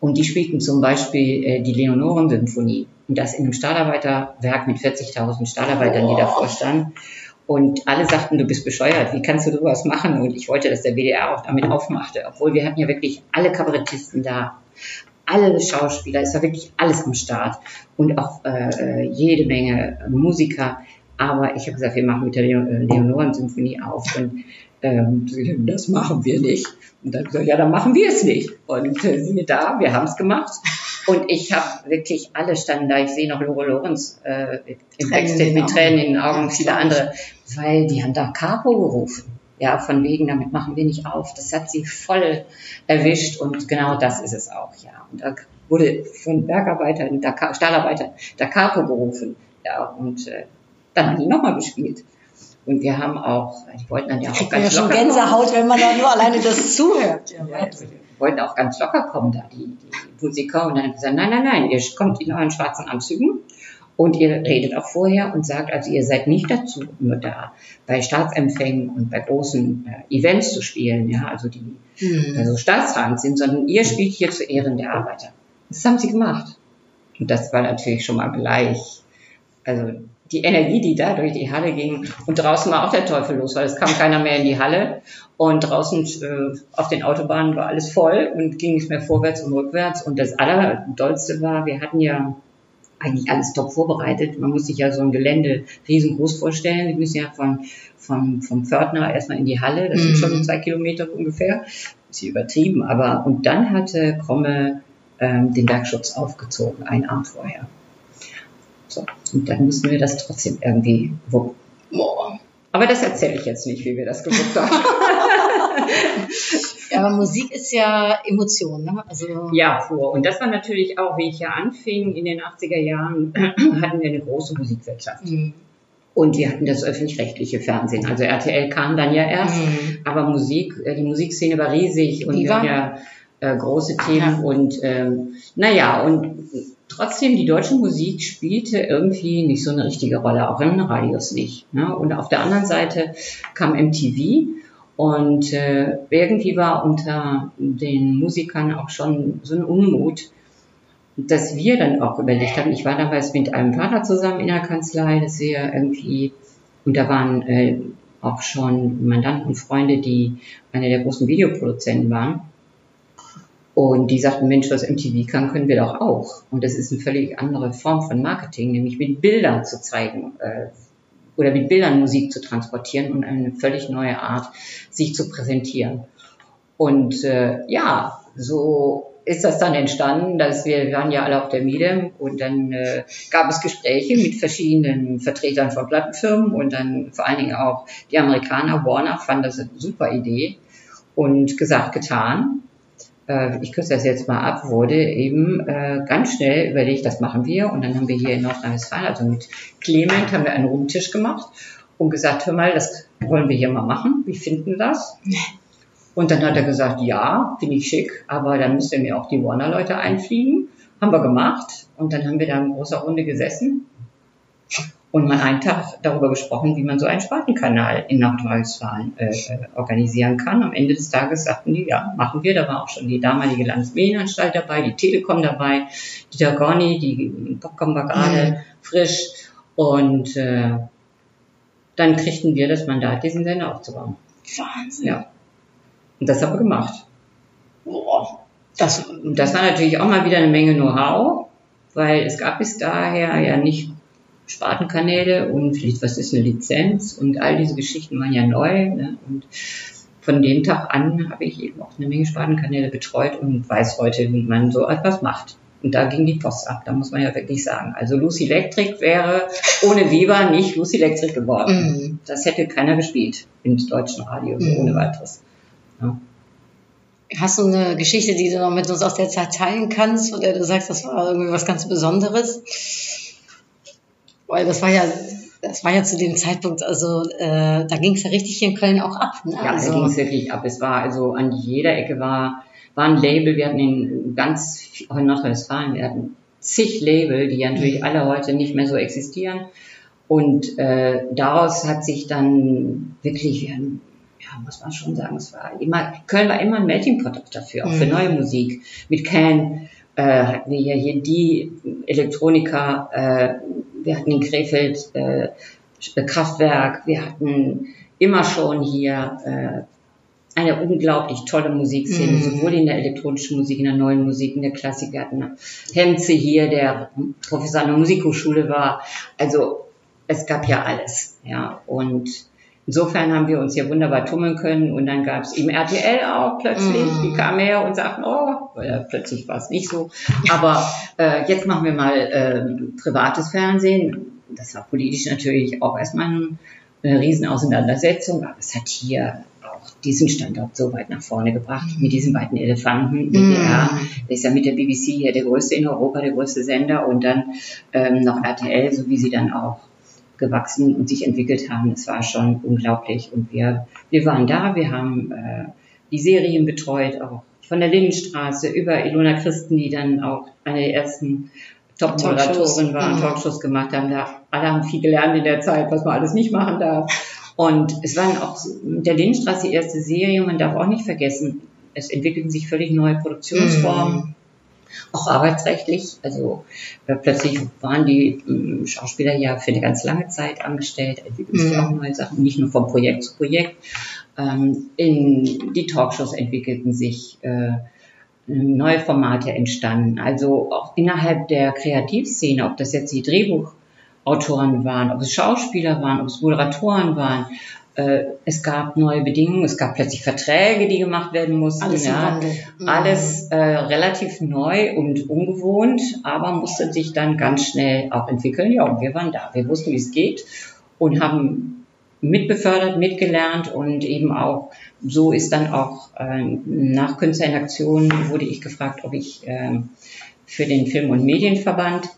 Und die spielten zum Beispiel äh, die Leonoren-Symphonie. Und das in einem Stahlarbeiterwerk mit 40.000 Stahlarbeitern, die davor standen. Und alle sagten, du bist bescheuert, wie kannst du sowas machen? Und ich wollte, dass der WDR auch damit aufmachte. Obwohl wir hatten ja wirklich alle Kabarettisten da, alle Schauspieler, es war wirklich alles am Start. Und auch äh, jede Menge Musiker. Aber ich habe gesagt, wir machen mit der äh, Leonoren-Symphonie auf. Und ähm, das machen wir nicht. Und dann gesagt, ja, dann machen wir es nicht. Und äh, siehe da, wir haben es gemacht. Und ich habe wirklich, alle standen da. Ich sehe noch Lore Lorenz äh, im Backstage mit Tränen in den Augen. Viele ich. andere, weil die haben da Capo gerufen. Ja, von wegen, damit machen wir nicht auf. Das hat sie voll erwischt und genau das ist es auch, ja. Und da wurde von Bergarbeitern, da, Stahlarbeitern, da Capo gerufen. Ja, und äh, dann haben die nochmal gespielt. Und wir haben auch, die wollten dann ja auch Kriegt man ja ganz schon locker kommen. Gänsehaut, wenn man da nur alleine das zuhört. Ja, Ja, die wollten auch ganz locker kommen, da die, die Musiker. Und dann haben sie gesagt, nein, nein, nein, ihr kommt in euren schwarzen Anzügen und ihr redet auch vorher und sagt, also ihr seid nicht dazu nur da, bei Staatsempfängen und bei großen äh, Events zu spielen, ja, also die Mhm. also staatsrang sind, sondern ihr spielt hier zu Ehren der Arbeiter. Das haben sie gemacht. Und das war natürlich schon mal gleich, also die Energie, die da durch die Halle ging. Und draußen war auch der Teufel los, weil es kam keiner mehr in die Halle. Und draußen äh, auf den Autobahnen war alles voll und ging nicht mehr vorwärts und rückwärts. Und das Allerdollste war, wir hatten ja eigentlich alles top vorbereitet. Man muss sich ja so ein Gelände riesengroß vorstellen. Wir müssen ja von, von, vom Pförtner erstmal in die Halle. Das sind Mhm. schon zwei Kilometer ungefähr. Ist übertrieben. Aber, und dann hatte Kromme ähm, den Bergschutz aufgezogen, einen Abend vorher. So. Und dann mussten wir das trotzdem irgendwie wuppen. Aber das erzähle ich jetzt nicht, wie wir das gewuppt haben. Aber Musik ist ja Emotion, ne? Also Ja, pur. Und das war natürlich auch, wie ich ja anfing, in den 80er Jahren hatten wir eine große Musikwirtschaft. Mhm. Und wir hatten das öffentlich-rechtliche Fernsehen. Also RTL kam dann ja erst, Mhm. aber Musik, äh, die Musikszene war riesig und Die wir war- hatten ja äh, große Themen Ja. und ähm, naja, und trotzdem die deutsche Musik spielte irgendwie nicht so eine richtige Rolle, auch in den Radios nicht. Ne? Und auf der anderen Seite kam MTV und äh, irgendwie war unter den Musikern auch schon so ein Unmut, dass wir dann auch überlegt haben, ich war damals mit einem Partner zusammen in der Kanzlei, dass wir irgendwie, und da waren äh, auch schon Mandanten und Freunde, die eine der großen Videoproduzenten waren. Und die sagten, Mensch, was MTV kann, können wir doch auch. Und das ist eine völlig andere Form von Marketing, nämlich mit Bildern zu zeigen äh, oder mit Bildern Musik zu transportieren und eine völlig neue Art, sich zu präsentieren. Und äh, ja, so ist das dann entstanden, dass wir, wir waren ja alle auf der Miele und dann äh, gab es Gespräche mit verschiedenen Vertretern von Plattenfirmen und dann vor allen Dingen auch die Amerikaner, Warner, fanden das eine super Idee und gesagt, getan. Äh, ich kürze das jetzt mal ab, wurde eben äh, ganz schnell überlegt, das machen wir und dann haben wir hier in Nordrhein-Westfalen, also mit Clement haben wir einen Rumtisch gemacht und gesagt, hör mal, das wollen wir hier mal machen, wie finden das? Und dann hat er gesagt, ja, finde ich schick, aber dann müsst ihr mir auch die Warner-Leute einfliegen. Haben wir gemacht und dann haben wir da in großer Runde gesessen und mal einen Tag darüber gesprochen, wie man so einen Spartenkanal in Nordrhein-Westfalen äh, äh, organisieren kann. Am Ende des Tages sagten die, ja, machen wir. Da war auch schon die damalige Landesmedienanstalt dabei, die Telekom dabei, die Dagoni, die Popcom war gerade Mhm. frisch und äh, dann kriegten wir das Mandat, diesen Sender aufzubauen. Wahnsinn. Ja. Und das haben wir gemacht. Boah. Das, Und das war natürlich auch mal wieder eine Menge Know-how, weil es gab bis daher ja nicht Spartenkanäle und vielleicht was ist eine Lizenz und all diese Geschichten waren ja neu. Ne? Und von dem Tag an habe ich eben auch eine Menge Spartenkanäle betreut und weiß heute, wie man so etwas macht. Und da ging die Post ab, da muss man ja wirklich sagen. Also Lucy Electric wäre ohne Viva nicht Lucy Electric geworden. Mhm. Das hätte keiner gespielt im deutschen Radio, so Mhm. ohne weiteres. Ja. Hast du eine Geschichte, die du noch mit uns aus der Zeit teilen kannst, oder du sagst, das war irgendwie was ganz Besonderes? Weil das war ja, das war ja zu dem Zeitpunkt, also äh, da ging es ja richtig hier in Köln auch ab. Ne? Ja, also, da ging es wirklich ab. Es war also an jeder Ecke war, war ein Label. Wir hatten in ganz, auch in Nordrhein-Westfalen, wir hatten zig Label, die ja natürlich alle heute nicht mehr so existieren. Und äh, daraus hat sich dann wirklich, ja, muss man schon sagen, es war immer, Köln war immer ein Melting Pot dafür, auch für Mhm. neue Musik. Mit Can äh, hatten wir ja hier die Elektroniker, äh, wir hatten in Krefeld äh, Kraftwerk, wir hatten immer schon hier äh, eine unglaublich tolle Musikszene, Mhm. sowohl in der elektronischen Musik, in der neuen Musik, in der Klassik. Wir hatten Hemze hier, der Professor an der Musikhochschule war. Also es gab ja alles. Ja. Und insofern haben wir uns hier wunderbar tummeln können. Und dann gab es eben RTL auch plötzlich. Mhm. Die kamen her und sagten, oh, weil plötzlich war es nicht so. Aber äh, jetzt machen wir mal äh, privates Fernsehen. Das war politisch natürlich auch erstmal ein eine Riesenauseinandersetzung, aber es hat hier auch diesen Standort so weit nach vorne gebracht, mit diesen beiden Elefanten. WDR der ist ja mit der BBC hier der größte in Europa, der größte Sender und dann ähm, noch RTL, so wie sie dann auch gewachsen und sich entwickelt haben. Das war schon unglaublich und wir, wir waren da, wir haben äh, die Serien betreut, auch von der Lindenstraße über Ilona Christen, die dann auch eine der ersten Top-Moderatorin war und Mhm. Talkshows gemacht haben. Da alle haben viel gelernt in der Zeit, was man alles nicht machen darf. Und es waren auch mit der Lindenstraße die erste Serie, man darf auch nicht vergessen, es entwickelten sich völlig neue Produktionsformen, auch arbeitsrechtlich. Also äh, plötzlich waren die ähm, Schauspieler ja für eine ganz lange Zeit angestellt, entwickeln sich Mhm. auch neue Sachen, nicht nur von Projekt zu Projekt. Ähm, in die Talkshows entwickelten sich äh, neue Formate entstanden. Also auch innerhalb der Kreativszene, ob das jetzt die Drehbuchautoren waren, ob es Schauspieler waren, ob es Moderatoren waren. Äh, es gab neue Bedingungen, es gab plötzlich Verträge, die gemacht werden mussten. Alles ja. Mhm. Alles äh, relativ neu und ungewohnt, aber musste sich dann ganz schnell auch entwickeln. Ja, und wir waren da. Wir wussten, wie es geht und haben mitbefördert, mitgelernt und eben auch, so ist dann auch äh, nach Künstler in Aktion wurde ich gefragt, ob ich ähm, für den Film- und Medienverband,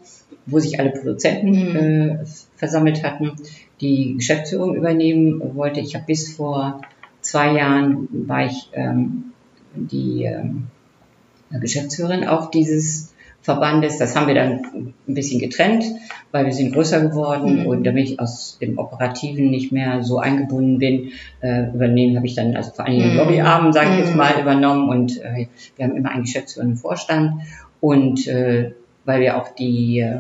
wo sich alle Produzenten Mhm. äh, versammelt hatten, die Geschäftsführung übernehmen wollte. Ich habe bis vor zwei Jahren war ich ähm, die ähm, Geschäftsführerin auch dieses Verbandes. Das haben wir dann ein bisschen getrennt, weil wir sind größer geworden Mhm. und damit ich aus dem Operativen nicht mehr so eingebunden bin, äh, übernehmen habe ich dann also vor allem den Mhm. Lobbyabend, sage ich jetzt Mhm. mal, übernommen und äh, wir haben immer einen geschäftsführenden Vorstand und äh, weil wir auch die äh,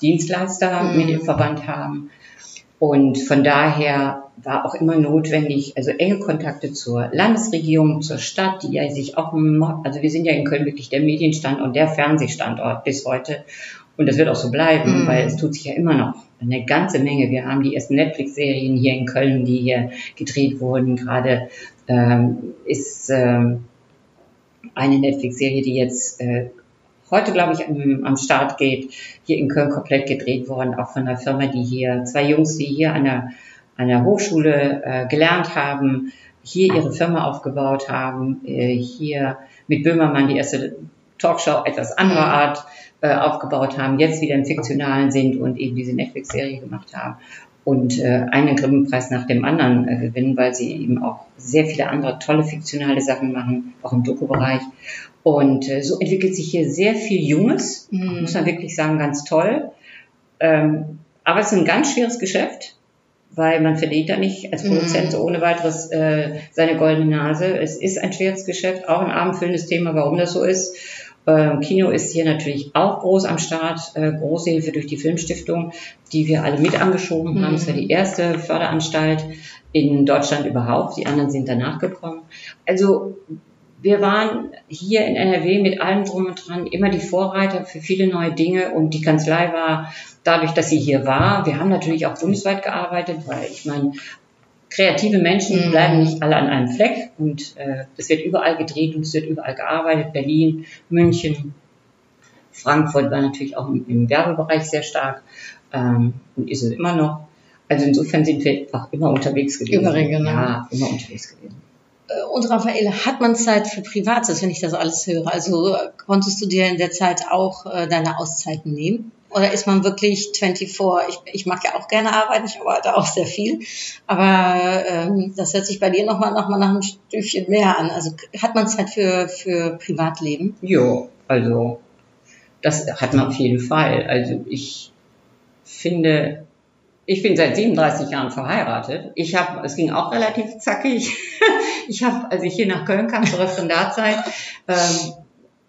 Dienstleister Mhm. mit im Verband haben. Und von daher war auch immer notwendig, also enge Kontakte zur Landesregierung, zur Stadt, die ja sich auch, also wir sind ja in Köln wirklich der Medienstandort, der Fernsehstandort bis heute. Und das wird auch so bleiben, Mhm. weil es tut sich ja immer noch eine ganze Menge. Wir haben die ersten Netflix-Serien hier in Köln, die hier gedreht wurden. Gerade ähm, ist ähm, eine Netflix-Serie, die jetzt äh, heute, glaube ich, am, am Start geht, hier in Köln komplett gedreht worden, auch von einer Firma, die hier, zwei Jungs, die hier an der, an der Hochschule äh, gelernt haben, hier ihre Firma aufgebaut haben, äh, hier mit Böhmermann die erste Talkshow etwas anderer Art äh, aufgebaut haben, jetzt wieder im Fiktionalen sind und eben diese Netflix-Serie gemacht haben und äh, einen Grimme-Preis nach dem anderen äh, gewinnen, weil sie eben auch sehr viele andere tolle fiktionale Sachen machen, auch im Doku-Bereich. Und äh, so entwickelt sich hier sehr viel Junges, Mhm. muss man wirklich sagen, ganz toll. Ähm, aber es ist ein ganz schweres Geschäft, weil man verdient da nicht als Produzent Mhm. so ohne weiteres äh, seine goldene Nase. Es ist ein schweres Geschäft, auch ein abendfüllendes Thema, warum das so ist. Ähm, Kino ist hier natürlich auch groß am Start, äh, große Hilfe durch die Filmstiftung, die wir alle mit angeschoben haben. Es war die erste Förderanstalt in Deutschland überhaupt. Die anderen sind danach gekommen. Also wir waren hier in NRW mit allem drum und dran immer die Vorreiter für viele neue Dinge und die Kanzlei war dadurch, dass sie hier war. Wir haben natürlich auch bundesweit gearbeitet, weil ich meine, kreative Menschen Mhm. bleiben nicht alle an einem Fleck und äh, es wird überall gedreht und es wird überall gearbeitet. Berlin, München, Frankfurt war natürlich auch im, im Werbebereich sehr stark ähm, und ist es immer noch. Also insofern sind wir auch immer unterwegs gewesen. Überregional. Ja, immer unterwegs gewesen. Äh, Und Raffaele, hat man Zeit für Privates, wenn ich das alles höre? Also äh, konntest du dir in der Zeit auch äh, deine Auszeiten nehmen? Oder ist man wirklich 24? Ich, ich mag ja auch gerne arbeiten, ich arbeite auch sehr viel. Aber ähm, das hört sich bei dir nochmal noch mal nach einem Stückchen mehr an. Also hat man Zeit für, für Privatleben? Jo, also das hat man auf jeden Fall. Also ich finde, ich bin seit 37 Jahren verheiratet. Ich habe, es ging auch relativ zackig. Ich habe, als ich hier nach Köln kam zur Referendarzeit, ähm,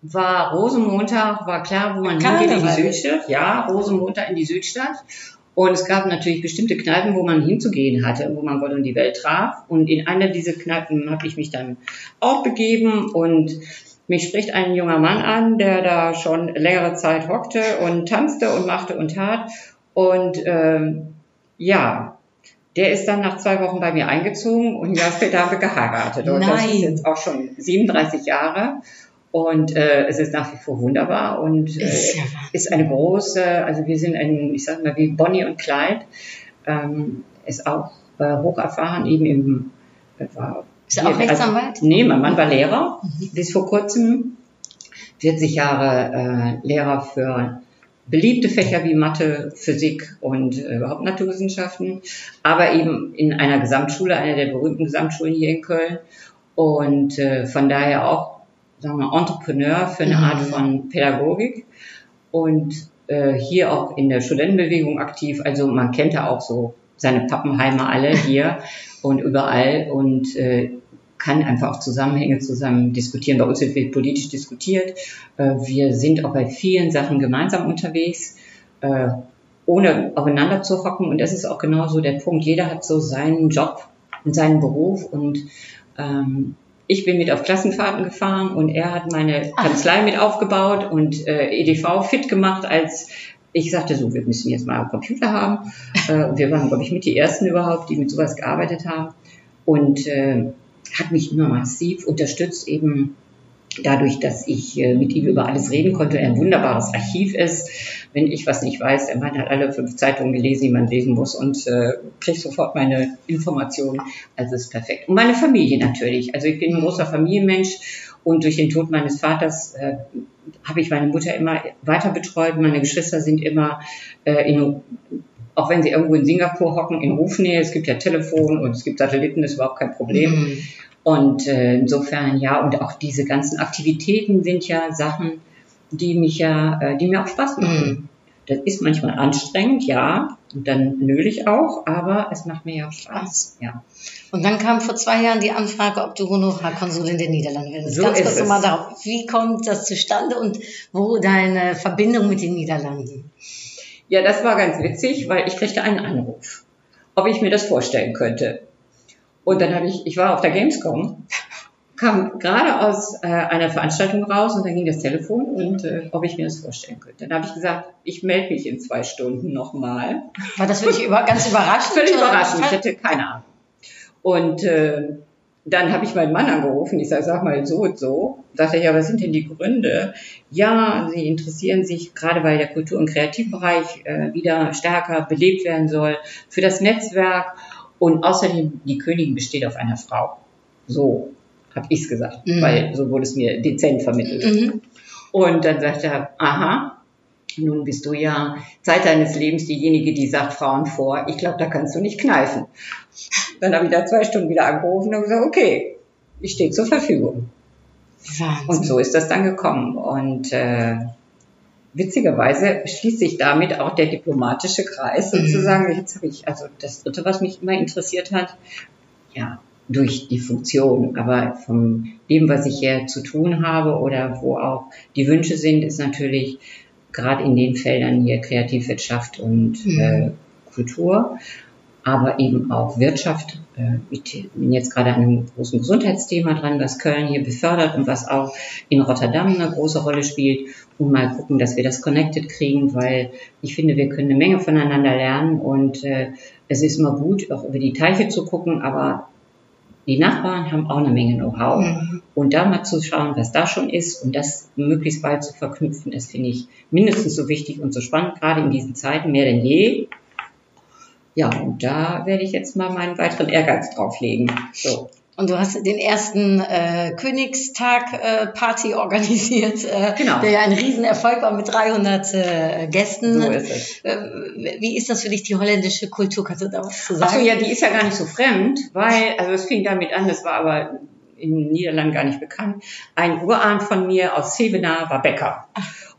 war Rosenmontag, war klar, wo man hingeht in die. Südstadt. Ja, Rosenmontag in die Südstadt. Und es gab natürlich bestimmte Kneipen, wo man hinzugehen hatte, wo man Gott und die Welt traf. Und in einer dieser Kneipen habe ich mich dann auch begeben und mich spricht ein junger Mann an, der da schon längere Zeit hockte und tanzte und machte und tat. Und ähm, ja, der ist dann nach zwei Wochen bei mir eingezogen und ein Jahr später haben wir geheiratet. Und das Nein. ist jetzt auch schon 37 Jahre. Und äh, es ist nach wie vor wunderbar und äh, Ist ja ist eine große, also wir sind ein, ich sag mal, wie Bonnie und Clyde, ähm, ist auch äh, hoch erfahren, eben im, äh, war, Ist er auch hier- Rechtsanwalt? Also, nee, mein Mann war Lehrer, bis vor kurzem 40 Jahre äh, Lehrer für beliebte Fächer wie Mathe, Physik und äh, überhaupt Naturwissenschaften, aber eben in einer Gesamtschule, einer der berühmten Gesamtschulen hier in Köln und äh, von daher auch, sagen wir, Entrepreneur für eine Mhm. Art von Pädagogik und äh, hier auch in der Studentenbewegung aktiv. Also man kennt ja auch so seine Pappenheimer alle hier und überall und äh, kann einfach auch Zusammenhänge zusammen diskutieren. Bei uns wird politisch diskutiert. Äh, wir sind auch bei vielen Sachen gemeinsam unterwegs, äh, ohne aufeinander zu hocken. Und das ist auch genauso der Punkt. Jeder hat so seinen Job und seinen Beruf und ähm, ich bin mit auf Klassenfahrten gefahren und er hat meine Kanzlei mit aufgebaut und äh, EDV fit gemacht, als ich sagte so, wir müssen jetzt mal einen Computer haben. Äh, wir waren, glaube ich, mit die Ersten überhaupt, die mit sowas gearbeitet haben. Und äh, hat mich immer massiv unterstützt, eben dadurch, dass ich äh, mit ihm über alles reden konnte, er ein wunderbares Archiv ist. Wenn ich was nicht weiß, der Mann hat alle fünf Zeitungen gelesen, die man lesen muss und äh, kriegt sofort meine Informationen. Also ist perfekt. Und meine Familie natürlich. Also ich bin ein großer Familienmensch und durch den Tod meines Vaters äh, habe ich meine Mutter immer weiter betreut. Meine Geschwister sind immer äh, in auch wenn sie irgendwo in Singapur hocken, in Rufnähe, es gibt ja Telefon und es gibt Satelliten, das ist überhaupt kein Problem. Mhm. Und äh, insofern ja, und auch diese ganzen Aktivitäten sind ja Sachen, die mich ja, äh, die mir auch Spaß machen. Mhm. Das ist manchmal anstrengend, ja, und dann nöle ich auch, aber es macht mir ja auch Spaß. Ja. Und dann kam vor zwei Jahren die Anfrage, ob du Honorarkonsulin der Niederlande werden willst. So Ganz ist kurz nochmal darauf. Wie kommt das zustande und wo deine Verbindung mit den Niederlanden? Ja, das war ganz witzig, weil ich kriegte einen Anruf. ob ich mir das vorstellen könnte. Und dann habe ich, ich war auf der Gamescom, kam gerade aus äh, einer Veranstaltung raus und dann ging das Telefon und äh, ob ich mir das vorstellen könnte. Dann habe ich gesagt, ich melde mich in zwei Stunden nochmal. War das wirklich über, ganz überraschend? Völlig überraschend, ich hatte keine Ahnung. Und äh, dann habe ich meinen Mann angerufen, ich sage, sag mal so und so. Sagte er, ja, was sind denn die Gründe? Ja, sie interessieren sich, gerade weil der Kultur- und Kreativbereich äh, wieder stärker belebt werden soll, für das Netzwerk. Und außerdem, die Königin besteht auf einer Frau. So habe ich es gesagt, Mhm. weil so wurde es mir dezent vermittelt. Mhm. Und dann sagt er, aha, nun bist du ja Zeit deines Lebens diejenige, die sagt Frauen vor. Ich glaube, da kannst du nicht kneifen. Dann habe ich da zwei Stunden wieder angerufen und gesagt, okay, ich stehe zur Verfügung. Wahnsinn. Und so ist das dann gekommen. Und äh, witzigerweise schließt sich damit auch der diplomatische Kreis Mhm. sozusagen. Jetzt habe ich, also das dritte, was mich immer interessiert hat, ja, durch die Funktion, aber von dem, was ich hier zu tun habe oder wo auch die Wünsche sind, ist natürlich gerade in den Feldern hier Kreativwirtschaft und Mhm. äh, Kultur, aber eben auch Wirtschaft. Äh, ich bin jetzt gerade an einem großen Gesundheitsthema dran, was Köln hier befördert und was auch in Rotterdam eine große Rolle spielt. Und mal gucken, dass wir das connected kriegen, weil ich finde, wir können eine Menge voneinander lernen und äh, es ist immer gut, auch über die Teiche zu gucken, aber die Nachbarn haben auch eine Menge Know-how. Mhm. Und da mal zu schauen, was da schon ist und das möglichst bald zu verknüpfen, das finde ich mindestens so wichtig und so spannend, gerade in diesen Zeiten, mehr denn je. Ja, und da werde ich jetzt mal meinen weiteren Ehrgeiz drauflegen. So. Und du hast den ersten äh, Königstag-Party organisiert, äh, Genau. der ja ein Riesenerfolg war mit 300 äh, Gästen. So ist es. Äh, wie ist das für dich, die holländische Kultur? Kannst du da was zu sagen? Ach so, ja, die ist ja gar nicht so fremd, weil, also es fing damit an, das war aber in den Niederlanden gar nicht bekannt. Ein Urahn von mir aus Zevenaar war Bäcker.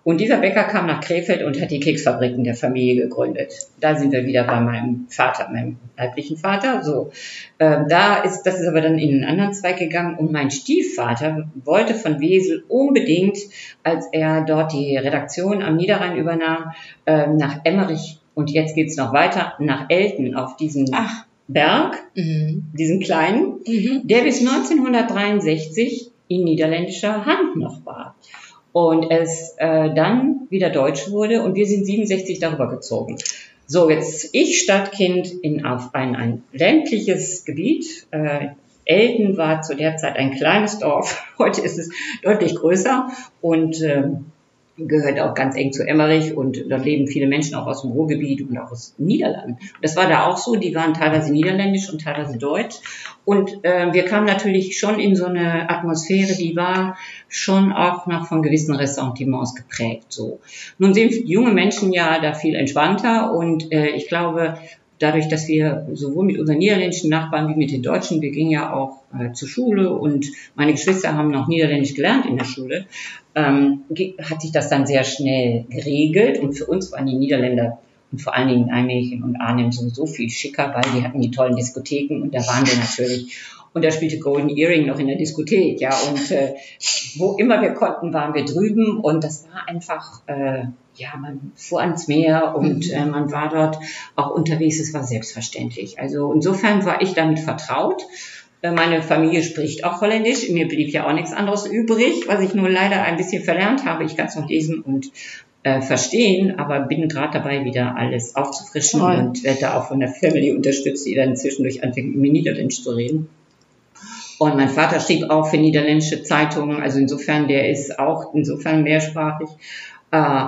Und dieser Bäcker kam nach Krefeld und hat die Keksfabriken der Familie gegründet. Da sind wir wieder bei meinem Vater, meinem leiblichen Vater. So, ähm, da ist, das ist aber dann in einen anderen Zweig gegangen. Und mein Stiefvater wollte von Wesel unbedingt, als er dort die Redaktion am Niederrhein übernahm, ähm, nach Emmerich und jetzt geht's noch weiter nach Elten auf diesen Ach. Berg, Mhm. diesen kleinen, Mhm. der bis 1963 in niederländischer Hand noch war. Und es äh, dann wieder deutsch wurde und wir sind 67 darüber gezogen. So, jetzt ich Stadtkind in auf ein, ein ländliches Gebiet. Äh, Elten war zu der Zeit ein kleines Dorf. Heute ist es deutlich größer und ähm, gehört auch ganz eng zu Emmerich und dort leben viele Menschen auch aus dem Ruhrgebiet und auch aus Niederlanden. Das war da auch so, die waren teilweise niederländisch und teilweise deutsch. Und äh, wir kamen natürlich schon in so eine Atmosphäre, die war schon auch noch von gewissen Ressentiments geprägt. So. Nun sind junge Menschen ja da viel entspannter und äh, ich glaube, dadurch, dass wir sowohl mit unseren niederländischen Nachbarn wie mit den Deutschen, wir gingen ja auch äh, zur Schule und meine Geschwister haben noch Niederländisch gelernt in der Schule, ähm, hat sich das dann sehr schnell geregelt und für uns waren die Niederländer und vor allen Dingen Nijmegen und Arnhem sowieso viel schicker, weil die hatten die tollen Diskotheken und da waren wir natürlich. Und da spielte Golden Earring noch in der Diskothek, ja. Und äh, wo immer wir konnten, waren wir drüben und das war einfach, äh, ja, man fuhr ans Meer und äh, man war dort auch unterwegs. Es war selbstverständlich. Also insofern war ich damit vertraut. Äh, Meine Familie spricht auch Holländisch. Mir blieb ja auch nichts anderes übrig, was ich nur leider ein bisschen verlernt habe. Ich kann es noch lesen und äh, verstehen, aber bin gerade dabei, wieder alles aufzufrischen Toll. und werde da auch von der Family unterstützt, die dann zwischendurch anfängt, mit Niederländisch zu reden. Und mein Vater schrieb auch für niederländische Zeitungen, also insofern, der ist auch insofern mehrsprachig. Äh,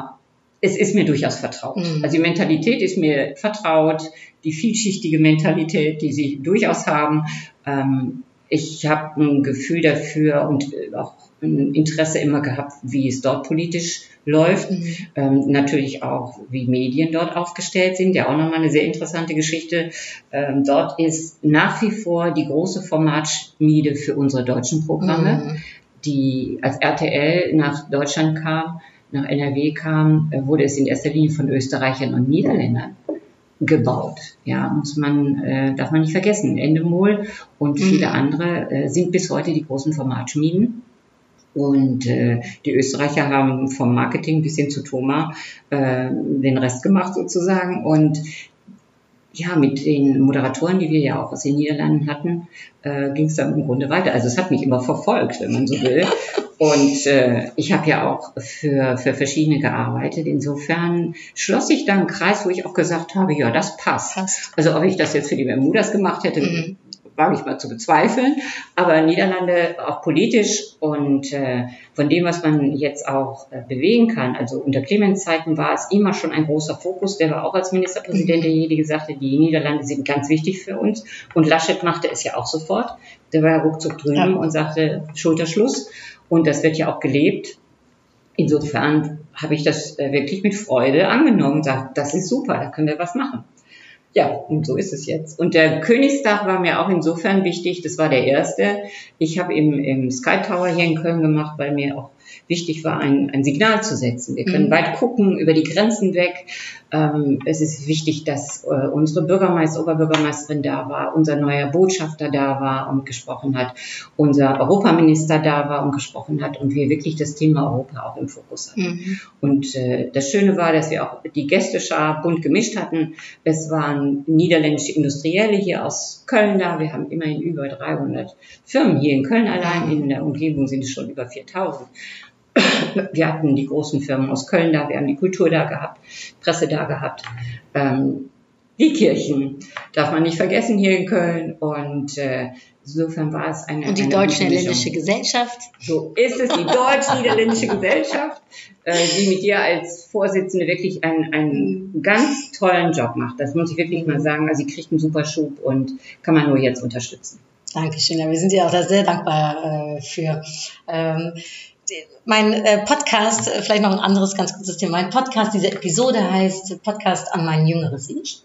es ist mir durchaus vertraut. Mhm. Also die Mentalität ist mir vertraut, die vielschichtige Mentalität, die sie durchaus haben. Ähm, ich habe ein Gefühl dafür und äh, auch ein Interesse immer gehabt, wie es dort politisch läuft. Mhm. Ähm, natürlich auch, wie Medien dort aufgestellt sind. Ja, auch nochmal eine sehr interessante Geschichte. Ähm, dort ist nach wie vor die große Formatschmiede für unsere deutschen Programme, Mhm. die als RTL nach Deutschland kam, nach NRW kam, äh, wurde es in erster Linie von Österreichern und Niederländern gebaut. Ja, muss man, äh, darf man nicht vergessen. Endemol und Mhm. viele andere äh, sind bis heute die großen Formatschmieden. Und äh, die Österreicher haben vom Marketing bis hin zu Thoma äh, den Rest gemacht sozusagen. Und ja, mit den Moderatoren, die wir ja auch aus den Niederlanden hatten, äh, ging es dann im Grunde weiter. Also es hat mich immer verfolgt, wenn man so will. Und äh, ich habe ja auch für, für verschiedene gearbeitet. Insofern schloss ich dann einen Kreis, wo ich auch gesagt habe, ja, das passt. Passt. Also ob ich das jetzt für die Bermudas gemacht hätte, Mhm. wage ich mal zu bezweifeln. Aber Niederlande auch politisch und äh, von dem, was man jetzt auch äh, bewegen kann. Also unter Clemens Zeiten war es immer schon ein großer Fokus. Der war auch als Ministerpräsident derjenige, sagte, die Niederlande sind ganz wichtig für uns. Und Laschet machte es ja auch sofort. Der war ja ruckzuck drüben Ja. und sagte, Schulterschluss. Und das wird ja auch gelebt. Insofern habe ich das äh, wirklich mit Freude angenommen und gesagt, das ist super, da können wir was machen. Ja, und so ist es jetzt. Und der Königstag war mir auch insofern wichtig, das war der erste. Ich habe im, im Sky Tower hier in Köln gemacht, weil mir auch wichtig war, ein, ein Signal zu setzen. Wir können Mhm. weit gucken, über die Grenzen weg. Ähm, es ist wichtig, dass äh, unsere Bürgermeister, Oberbürgermeisterin da war, unser neuer Botschafter da war und gesprochen hat, unser Europaminister da war und gesprochen hat und wir wirklich das Thema Europa auch im Fokus hatten. Mhm. Und äh, das Schöne war, dass wir auch die Gästeschar bunt gemischt hatten. Es waren niederländische Industrielle hier aus Köln da. Wir haben immerhin über 300 Firmen hier in Köln allein. In der Umgebung sind es schon über 4000. Wir hatten die großen Firmen aus Köln da, wir haben die Kultur da gehabt, Presse da gehabt. Ähm, die Kirchen darf man nicht vergessen hier in Köln. Und äh, insofern war es eine Und die deutsch-niederländische. Gesellschaft. So ist es, die deutsch-niederländische Gesellschaft, äh, die mit dir als Vorsitzende wirklich einen, einen ganz tollen Job macht. Das muss ich wirklich mal sagen. Also sie kriegt einen super Schub und kann man nur jetzt unterstützen. Dankeschön. Ja, wir sind dir auch da sehr dankbar äh, für. Ähm, mein äh, Podcast, äh, vielleicht noch ein anderes ganz kurzes Thema. Mein Podcast, diese Episode heißt Podcast an mein jüngeres Ich.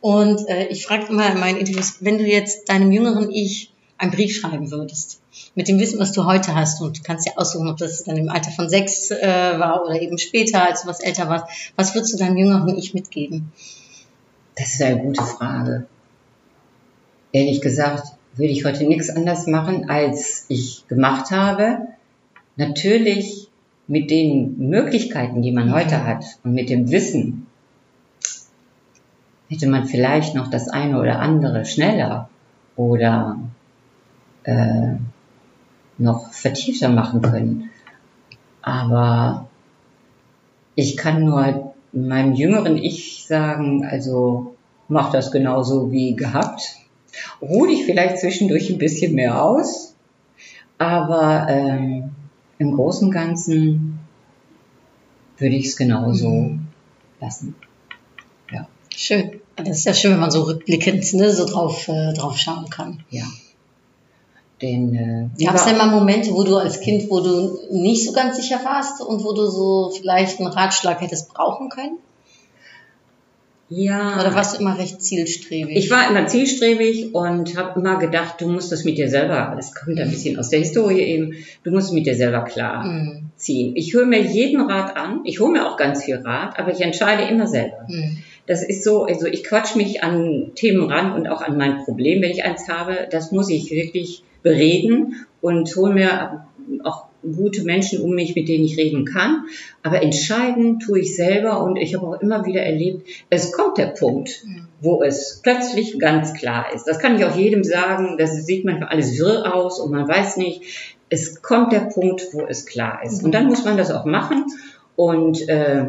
Und äh, ich frage immer in meinen Interviews, wenn du jetzt deinem jüngeren Ich einen Brief schreiben würdest, mit dem Wissen, was du heute hast, und du kannst ja aussuchen, ob das dann im Alter von sechs äh, war oder eben später, als du was älter warst, was würdest du deinem jüngeren Ich mitgeben? Das ist eine gute Frage. Ehrlich gesagt würde ich heute nichts anders machen, als ich gemacht habe. Natürlich mit den Möglichkeiten, die man heute hat und mit dem Wissen, hätte man vielleicht noch das eine oder andere schneller oder äh, noch vertiefter machen können. Aber ich kann nur meinem jüngeren Ich sagen, also mach das genauso wie gehabt. Ruh dich vielleicht zwischendurch ein bisschen mehr aus, aber ähm, im Großen und Ganzen würde ich es genauso Mhm. lassen. Schön. Das ist ja schön, wenn man so rückblickend ne, so drauf, äh, drauf schauen kann. Ja. Denn äh, Gab es denn mal Momente, wo du als Kind, wo du nicht so ganz sicher warst und wo du so vielleicht einen Ratschlag hättest brauchen können? Ja, Oder warst du immer recht zielstrebig? Ich war immer zielstrebig und habe immer gedacht, du musst das mit dir selber, das kommt ein bisschen aus der Historie eben, du musst es mit dir selber klar Hm, ziehen. Ich höre mir jeden Rat an, ich hole mir auch ganz viel Rat, aber ich entscheide immer selber. hm, Das ist so, also ich quatsch mich an Themen ran und auch an mein Problem, wenn ich eins habe. Das muss ich wirklich bereden und hole mir auch gute Menschen um mich, mit denen ich reden kann. Aber entscheiden tue ich selber und ich habe auch immer wieder erlebt, es kommt der Punkt, wo es plötzlich ganz klar ist. Das kann ich auch jedem sagen. Das sieht manchmal alles wirr aus und man weiß nicht. Es kommt der Punkt, wo es klar ist. Und dann muss man das auch machen. Und äh,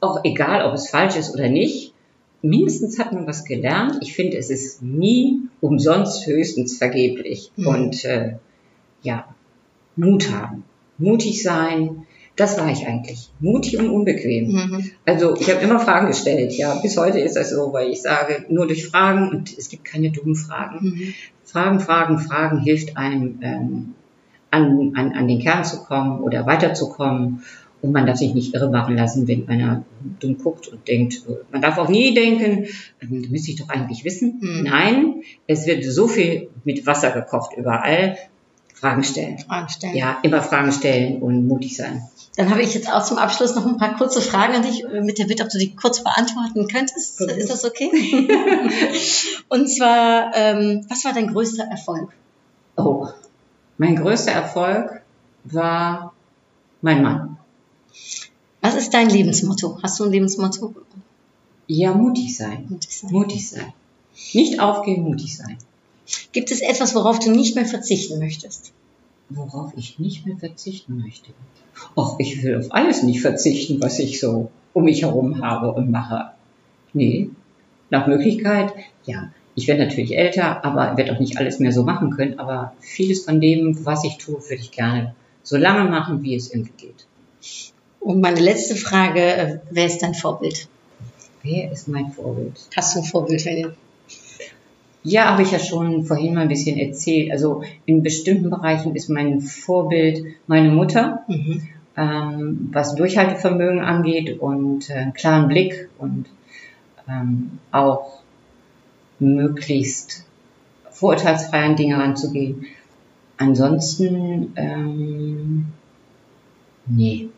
auch egal, ob es falsch ist oder nicht, mindestens hat man was gelernt. Ich finde, es ist nie umsonst, höchstens vergeblich. Mhm. Und äh, ja, Mut haben, mutig sein. Das war ich eigentlich. Mutig und unbequem. mhm. Also ich habe immer Fragen gestellt. Ja, bis heute ist das so, weil ich sage, nur durch Fragen und es gibt keine dummen Fragen. Mhm. Fragen, Fragen, Fragen hilft einem, ähm, an, an, an den Kern zu kommen oder weiterzukommen. Und man darf sich nicht irre machen lassen, wenn einer dumm guckt und denkt, äh, man darf auch nie denken, ähm, das müsste ich doch eigentlich wissen. Mhm. Nein, es wird so viel mit Wasser gekocht überall. Fragen stellen. Fragen stellen. Ja, immer Fragen stellen und mutig sein. Dann habe ich jetzt auch zum Abschluss noch ein paar kurze Fragen an dich, äh, mit der Bitte, ob du die kurz beantworten könntest. Mhm. Ist das okay? Und zwar, ähm, was war dein größter Erfolg? Oh, mein größter Erfolg war mein Mann. Was ist dein Lebensmotto? Hast du ein Lebensmotto? Ja, mutig sein. Mutig sein. Mutig sein. Nicht aufgeben, mutig sein. Gibt es etwas, worauf du nicht mehr verzichten möchtest? Worauf ich nicht mehr verzichten möchte. Och, ich will auf alles nicht verzichten, was ich so um mich herum habe und mache. Nee, nach Möglichkeit, ja. Ich werde natürlich älter, aber werde auch nicht alles mehr so machen können. Aber vieles von dem, was ich tue, würde ich gerne so lange machen, wie es irgendwie geht. Und meine letzte Frage, äh, wer ist dein Vorbild? Wer ist mein Vorbild? Hast du ein Vorbild, ihr Ja, habe ich ja schon vorhin mal ein bisschen erzählt. Also in bestimmten Bereichen ist mein Vorbild meine Mutter, mhm. ähm, was Durchhaltevermögen angeht und äh, einen klaren Blick und ähm, auch möglichst vorurteilsfrei an Dinge ranzugehen. Ansonsten, ähm, nee,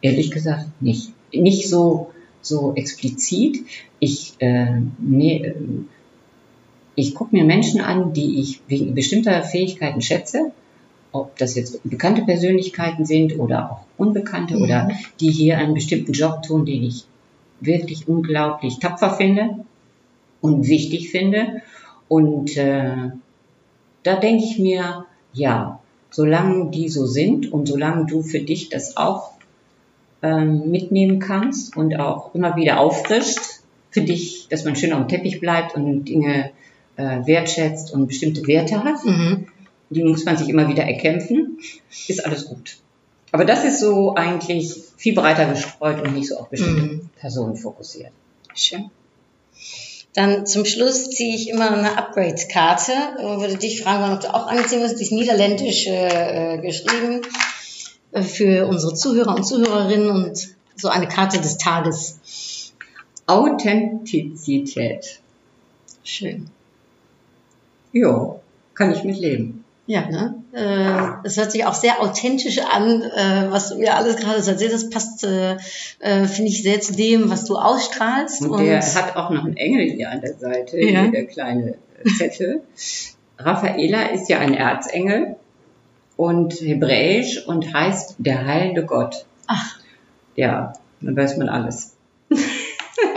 ehrlich gesagt nicht. Nicht so, so explizit. Ich, äh, nee, äh, ich gucke mir Menschen an, die ich wegen bestimmter Fähigkeiten schätze, ob das jetzt bekannte Persönlichkeiten sind oder auch unbekannte Mhm. oder die hier einen bestimmten Job tun, den ich wirklich unglaublich tapfer finde und wichtig finde. Und äh, da denke ich mir, ja, solange die so sind und solange du für dich das auch ähm, mitnehmen kannst und auch immer wieder auffrischt, für dich, dass man schön auf dem Teppich bleibt und Dinge äh, wertschätzt und bestimmte Werte hat, Mhm. die muss man sich immer wieder erkämpfen, ist alles gut. Aber das ist so eigentlich viel breiter gestreut und nicht so auf bestimmte Mhm. Personen fokussiert. Schön. Dann zum Schluss ziehe ich immer eine Upgrade-Karte und würde dich fragen wollen, ob du auch anziehen willst. Die ist niederländisch äh, äh, geschrieben äh, für unsere Zuhörer und Zuhörerinnen und so eine Karte des Tages. Authentizität. Schön. Jo, kann ich mitleben. Ja, ne? Äh, es hört sich auch sehr authentisch an, äh, was du mir alles gerade erzählt hast. Passt, äh, äh, finde ich, sehr zu dem, was du ausstrahlst. Und der hat auch noch einen Engel hier an der Seite, Ja. der kleine Zettel. Raffaela ist ja ein Erzengel und hebräisch und heißt der heilende Gott. Ach. Ja, dann weiß man alles.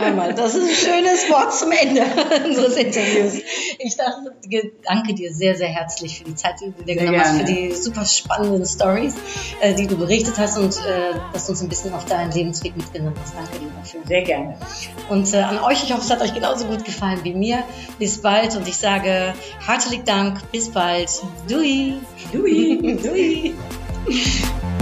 Einmal, das ist ein schönes Wort zum Ende unseres Interviews. Ich dachte, danke dir sehr, sehr herzlich für die Zeit, die du dir genommen hast, für die super spannenden Stories, äh, die du berichtet hast und äh, dass du uns ein bisschen auf deinen Lebensweg mitgenommen hast. Danke dir dafür. Sehr gerne. Und äh, an euch, ich hoffe, es hat euch genauso gut gefallen wie mir. Bis bald und ich sage herzlichen Dank. Bis bald. Dui. Dui. Dui.